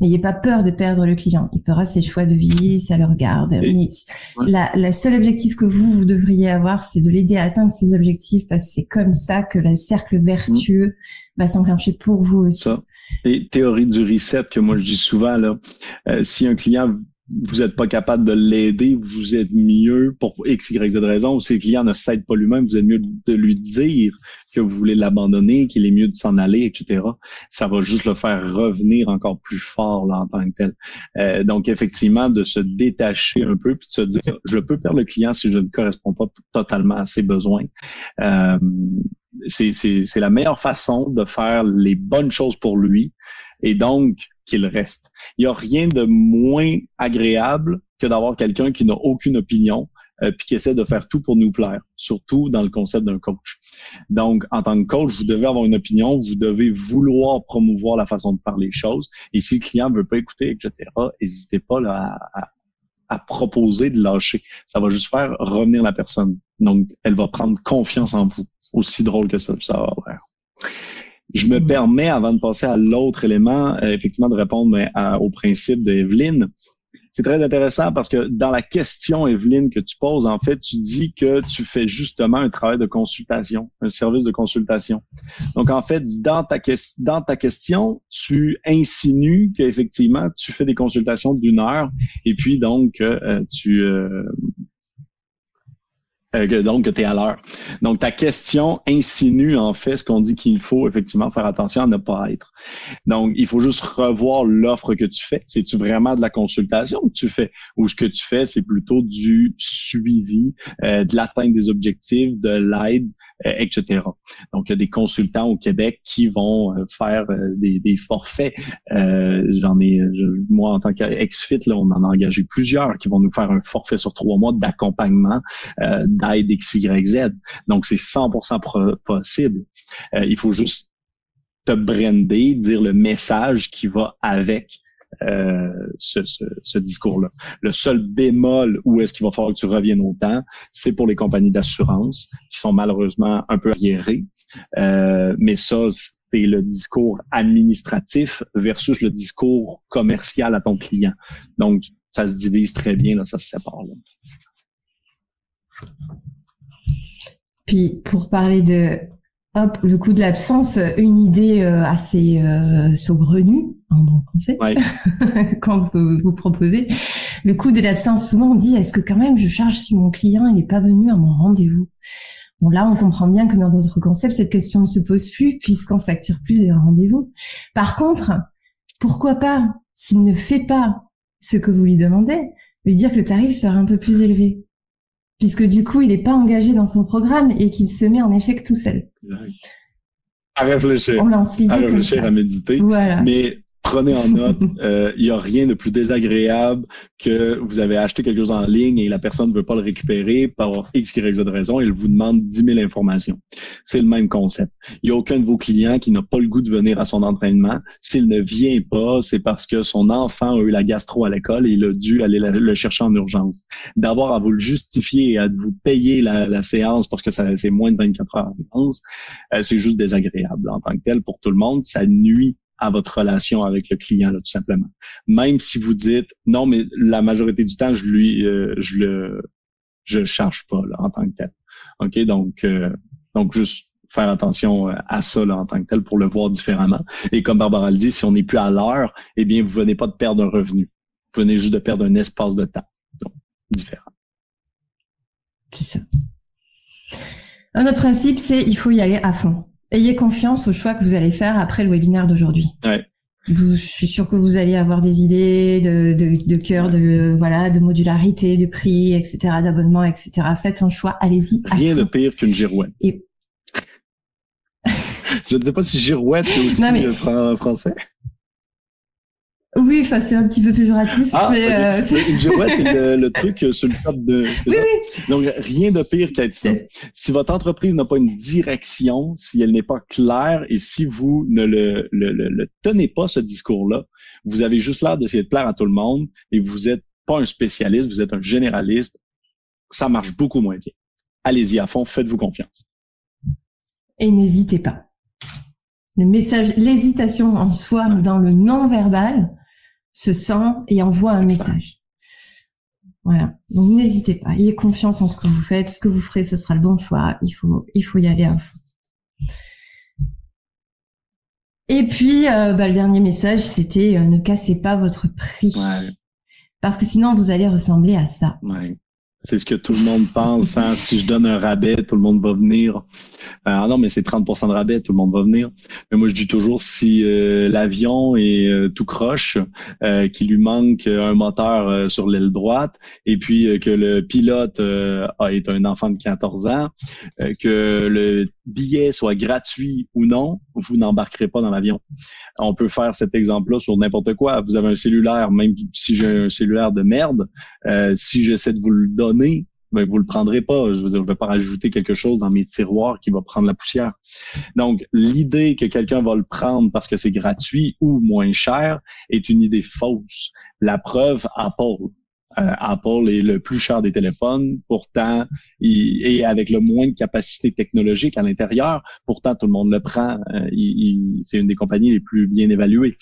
N'ayez pas peur de perdre le client. Il fera ses choix de vie, ça le regarde. Mais la, la seule objectif que vous, vous devriez avoir, c'est de l'aider à atteindre ses objectifs parce que c'est comme ça que le cercle vertueux va s'enclencher pour vous aussi. Ça. Et théorie du reset que moi je dis souvent, là, euh, si un client vous n'êtes pas capable de l'aider, vous êtes mieux pour X, Y, Z raison, ou si le client ne s'aide pas lui-même, vous êtes mieux de lui dire que vous voulez l'abandonner, qu'il est mieux de s'en aller, etc. Ça va juste le faire revenir encore plus fort là, en tant que tel. Euh, donc, effectivement, de se détacher un peu puis de se dire, je peux perdre le client si je ne corresponds pas totalement à ses besoins. Euh, c'est la meilleure façon de faire les bonnes choses pour lui. Et donc, qu'il reste. Il n'y a rien de moins agréable que d'avoir quelqu'un qui n'a aucune opinion euh, puis qui essaie de faire tout pour nous plaire, surtout dans le concept d'un coach. Donc, en tant que coach, vous devez avoir une opinion, vous devez vouloir promouvoir la façon de faire les choses. Et si le client ne veut pas écouter, etc., n'hésitez pas là, à, à, proposer de lâcher. Ça va juste faire revenir la personne. Donc, elle va prendre confiance en vous. Aussi drôle que ça, ça va faire. Je me permets, avant de passer à l'autre élément, euh, effectivement, de répondre au principe d'Evelyne. C'est très intéressant parce que dans la question, Evelyne, que tu poses, en fait, tu dis que tu fais justement un travail de consultation, un service de consultation. Donc, en fait, dans ta, dans ta question, tu insinues qu'effectivement, tu fais des consultations d'une heure et puis donc, euh, tu, euh, euh, donc, que tu es à l'heure. Donc, ta question insinue en fait ce qu'on dit qu'il faut effectivement faire attention à ne pas être. Donc, il faut juste revoir l'offre que tu fais. C'est-tu vraiment de la consultation que tu fais? Ou ce que tu fais, c'est plutôt du suivi, euh, de l'atteinte des objectifs, de l'aide, euh, etc. Donc, il y a des consultants au Québec qui vont euh, faire des, des, forfaits. J'en ai, moi, en tant qu'ex-fit, on en a engagé plusieurs qui vont nous faire un forfait sur trois mois d'accompagnement Donc, c'est 100% possible. Euh, il faut juste te brander, dire le message qui va avec euh, ce, discours-là. Le seul bémol où est-ce qu'il va falloir que tu reviennes au temps, c'est pour les compagnies d'assurance qui sont malheureusement un peu arriérées. Euh, mais ça, c'est le discours administratif versus le discours commercial à ton client. Donc, ça se divise très bien, ça se sépare. Là. Puis pour parler de hop, le coût de l'absence, une idée euh, assez euh, saugrenue en bon français quand vous, vous proposez le coût de l'absence. Souvent on dit est-ce que quand même je charge si mon client il n'est pas venu à mon rendez-vous? Bon là on comprend bien que dans d'autres concepts cette question ne se pose plus puisqu'on facture plus des rendez-vous. Par contre, pourquoi pas s'il ne fait pas ce que vous lui demandez, lui dire que le tarif sera un peu plus élevé? Puisque du coup, il n'est pas engagé dans son programme et qu'il se met en échec tout seul. À réfléchir. On lance À réfléchir, à méditer. Voilà. Mais prenez en note, euh, il n'y a rien de plus désagréable que vous avez acheté quelque chose en ligne et la personne ne veut pas le récupérer par X, Y, Z raison et elle vous demande 10 000 informations. C'est le même concept. Il n'y a aucun de vos clients qui n'a pas le goût de venir à son entraînement. S'il ne vient pas, c'est parce que son enfant a eu la gastro à l'école et il a dû aller le chercher en urgence. D'avoir à vous le justifier et à vous payer la, séance parce que c'est moins de 24 heures d'avance, euh, c'est juste désagréable en tant que tel pour tout le monde. Ça nuit à votre relation avec le client, là, tout simplement. Même si vous dites non, mais la majorité du temps, je lui, euh, je le, je charge pas là, en tant que tel. Ok, donc, euh, donc juste faire attention euh, à ça là, en tant que tel pour le voir différemment. Et comme Barbara le dit, si on n'est plus à l'heure, eh bien, vous venez pas de perdre un revenu. Vous venez juste de perdre un espace de temps. Donc, différent. C'est ça. Un autre principe, c'est il faut y aller à fond ayez confiance au choix que vous allez faire après le webinaire d'aujourd'hui. Ouais. je suis sûr que vous allez avoir des idées de, de, de cœur, de voilà, de modularité, de prix, etc., d'abonnement, etc. Faites un choix, allez-y. Rien de pire qu'une girouette. Et... je ne sais pas si girouette c'est aussi non, français. Oui, enfin c'est un petit peu péjoratif. Ah, mais euh, c'est le, truc sur le top de. oui, oui. Donc rien de pire qu'être ça. Si votre entreprise n'a pas une direction, si elle n'est pas claire et si vous ne le, le, le, tenez pas ce discours-là, vous avez juste l'air d'essayer de plaire à tout le monde et vous êtes pas un spécialiste, vous êtes un généraliste. Ça marche beaucoup moins bien. Allez-y à fond, faites-vous confiance. Et n'hésitez pas. Le message, l'hésitation en soi dans le non-verbal se sent et envoie un message. Voilà. Donc n'hésitez pas, ayez confiance en ce que vous faites, ce que vous ferez, ce sera le bon choix. Il faut, il faut y aller à fond. Et puis, euh, bah, le dernier message, c'était euh, ne cassez pas votre prix. Parce que sinon, vous allez ressembler à ça. C'est ce que tout le monde pense. Hein. Si je donne un rabais, tout le monde va venir. Euh, ah non, mais c'est 30% de rabais, tout le monde va venir. Mais moi, je dis toujours, si euh, l'avion est euh, tout croche, qu'il lui manque un moteur sur l'aile droite, et puis que le pilote est un enfant de 14 ans, que le billet soit gratuit ou non, vous n'embarquerez pas dans l'avion. On peut faire cet exemple-là sur n'importe quoi. Vous avez un cellulaire, même si j'ai un cellulaire de merde, euh, si j'essaie de vous le donner, ben, vous le prendrez pas. Je ne vais pas rajouter quelque chose dans mes tiroirs qui va prendre la poussière. Donc, l'idée que quelqu'un va le prendre parce que c'est gratuit ou moins cher est une idée fausse. La preuve, Apple. Euh, Apple est le plus cher des téléphones, pourtant, et avec le moins de capacité technologique à l'intérieur, pourtant tout le monde le prend. Euh, c'est une des compagnies les plus bien évaluées.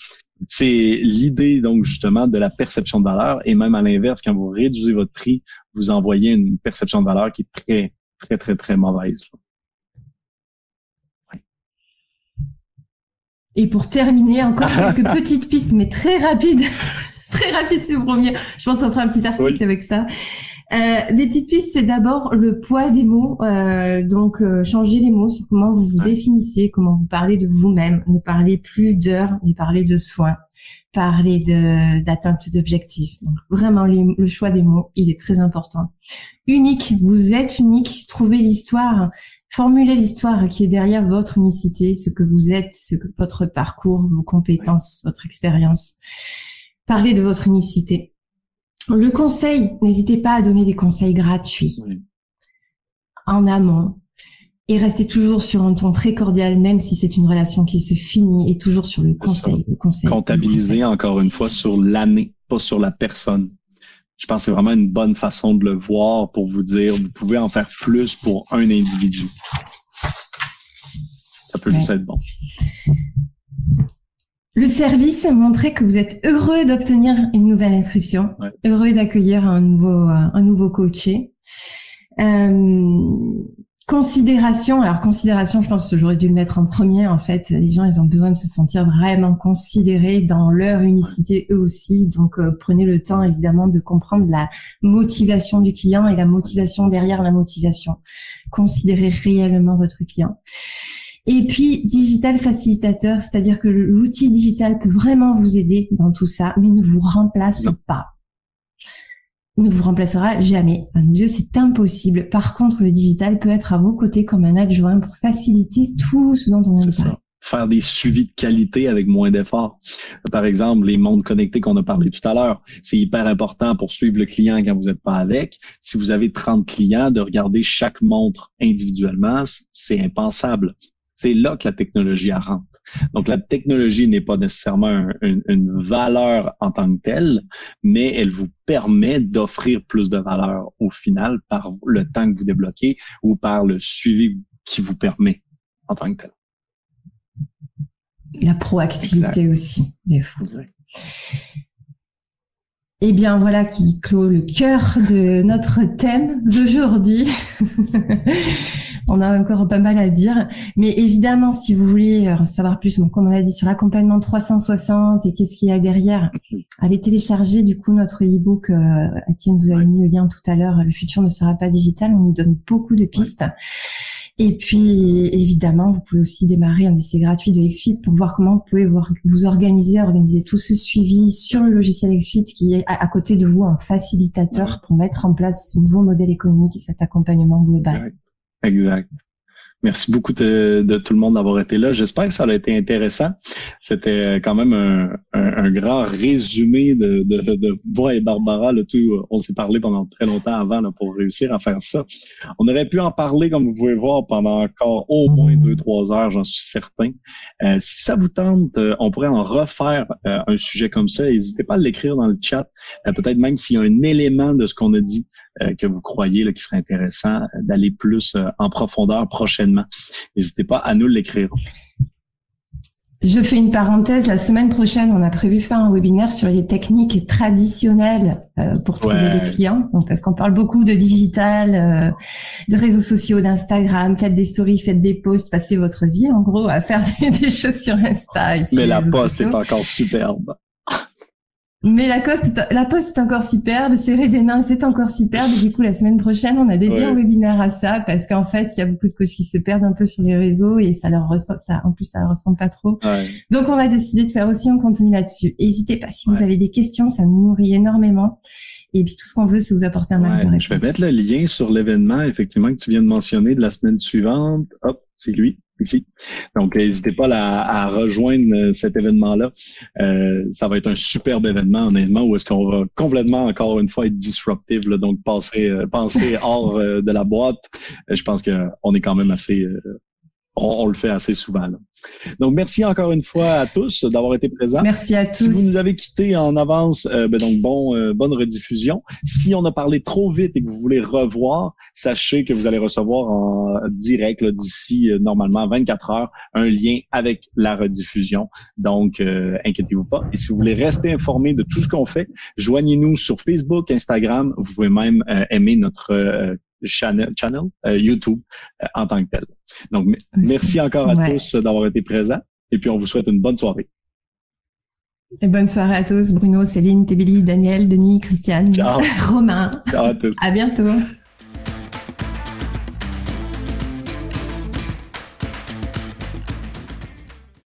C'est l'idée donc justement de la perception de valeur et même à l'inverse, quand vous réduisez votre prix, vous envoyez une perception de valeur qui est très, très, très, très mauvaise. Et pour terminer, encore quelques petites pistes, mais très rapides très rapide ce premier. Je pense qu'on fera un petit article avec ça. Euh, des petites pistes, c'est d'abord le poids des mots. Euh, donc, euh, changer les mots sur comment vous vous définissez, comment vous parlez de vous-même. Ne parlez plus d'heures, mais parlez de soins. Parlez de d'atteinte d'objectifs. Donc, vraiment, le choix des mots, il est très important. Unique, vous êtes unique. Trouvez l'histoire, formulez l'histoire qui est derrière votre unicité, ce que vous êtes, ce que votre parcours, vos compétences, votre expérience. Parlez de votre unicité. Le conseil, n'hésitez pas à donner des conseils gratuits en amont et restez toujours sur un ton très cordial, même si c'est une relation qui se finit, et toujours sur le conseil. Le conseil Comptabiliser encore une fois sur l'année, pas sur la personne. Je pense que c'est vraiment une bonne façon de le voir pour vous dire, vous pouvez en faire plus pour un individu. Ça peut juste être bon. Le service montrait que vous êtes heureux d'obtenir une nouvelle inscription, heureux d'accueillir un nouveau euh, un nouveau coaché. Euh, considération, alors considération, je pense que j'aurais dû le mettre en premier. En fait, les gens, ils ont besoin de se sentir vraiment considérés dans leur unicité eux aussi. Donc, euh, prenez le temps, évidemment, de comprendre la motivation du client et la motivation derrière la motivation. Considérez réellement votre client. Et puis, digital facilitateur, c'est-à-dire que l'outil digital peut vraiment vous aider dans tout ça, mais ne vous remplace pas. Il ne vous remplacera jamais. À nos yeux, c'est impossible. Par contre, le digital peut être à vos côtés comme un adjoint pour faciliter tout ce dont on vient de parler faire des suivis de qualité avec moins d'efforts. Par exemple, les mondes connectés qu'on a parlé tout à l'heure, c'est hyper important pour suivre le client quand vous n'êtes pas avec. Si vous avez 30 clients, de regarder chaque montre individuellement, c'est impensable. C'est là que la technologie rentre. Donc, la technologie n'est pas nécessairement une, valeur en tant que telle, mais elle vous permet d'offrir plus de valeur au final par le temps que vous débloquez ou par le suivi qui vous permet en tant que tel. La proactivité aussi, des fois. Eh bien, voilà qui clôt le cœur de notre thème d'aujourd'hui. on a encore pas mal à dire. Mais évidemment, si vous voulez euh, savoir plus, comme on a dit, sur l'accompagnement 360 et qu'est-ce qu'il y a derrière, allez télécharger du coup notre e-book. Euh, vous avez mis le lien tout à l'heure. Le futur ne sera pas digital. On y donne beaucoup de pistes. Et puis, évidemment, vous pouvez aussi démarrer un essai gratuit de XFIT pour voir comment vous pouvez vous organiser, organiser tout ce suivi sur le logiciel XFIT qui est à, côté de vous un facilitateur pour mettre en place un nouveau modèle économique et cet accompagnement global. Exact. Merci beaucoup de, tout le monde d'avoir été là. J'espère que ça a été intéressant. C'était quand même un, grand résumé de, de, moi et Barbara. Le tout, on s'est parlé pendant très longtemps avant là, pour réussir à faire ça. On aurait pu en parler, comme vous pouvez voir, pendant encore au moins deux, trois heures, j'en suis certain. Euh, si ça vous tente, euh, on pourrait en refaire euh, un sujet comme ça. N'hésitez pas à l'écrire dans le chat. Peut-être même s'il y a un élément de ce qu'on a dit que vous croyez là, qui serait intéressant d'aller plus en profondeur prochainement. N'hésitez pas à nous l'écrire. Je fais une parenthèse. La semaine prochaine, on a prévu faire un webinaire sur les techniques traditionnelles euh, pour trouver des clients. Donc, parce qu'on parle beaucoup de digital, euh, de réseaux sociaux, d'Instagram. Faites des stories, faites des posts, passez votre vie, en gros, à faire des, choses sur Insta. Mais la poste est encore superbe. Mais la, poste, la poste est encore superbe, serrer des mains, c'est encore superbe. Et du coup, la semaine prochaine, on a dédié un webinaire à ça parce qu'en fait, il y a beaucoup de coachs qui se perdent un peu sur les réseaux et ça leur ressemble, ça, en plus, ça leur ressemble pas trop. Donc, on va décider de faire aussi un contenu là-dessus. N'hésitez pas si vous avez des questions, ça nous nourrit énormément. Et puis tout ce qu'on veut, c'est vous apporter un maximum Je vais mettre le lien sur l'événement, effectivement, que tu viens de mentionner de la semaine suivante. Hop, c'est lui ici. Donc, n'hésitez pas à, rejoindre euh, cet événement-là. Euh, ça va être un superbe événement, honnêtement, où est-ce qu'on va complètement, encore une fois, être disruptive, donc passer, euh, penser hors de la boîte. Je pense qu'on est quand même assez on, le fait assez souvent. Donc, merci encore une fois à tous d'avoir été présents. Merci à tous. Si vous nous avez quittés en avance, euh, ben donc bon, euh, bonne rediffusion. Si on a parlé trop vite et que vous voulez revoir, sachez que vous allez recevoir en direct d'ici euh, normalement 24 heures un lien avec la rediffusion. Donc, inquiétez-vous pas. Et si vous voulez rester informé de tout ce qu'on fait, joignez-nous sur Facebook, Instagram. Vous pouvez même aimer notre channel, channel euh, YouTube euh, en tant que tel. Donc, merci encore à tous d'avoir été présents et puis on vous souhaite une bonne soirée. Et bonne soirée à tous, Bruno, Céline, Tébéli, Daniel, Denis, Christiane, Romain. Ciao à tous. À bientôt.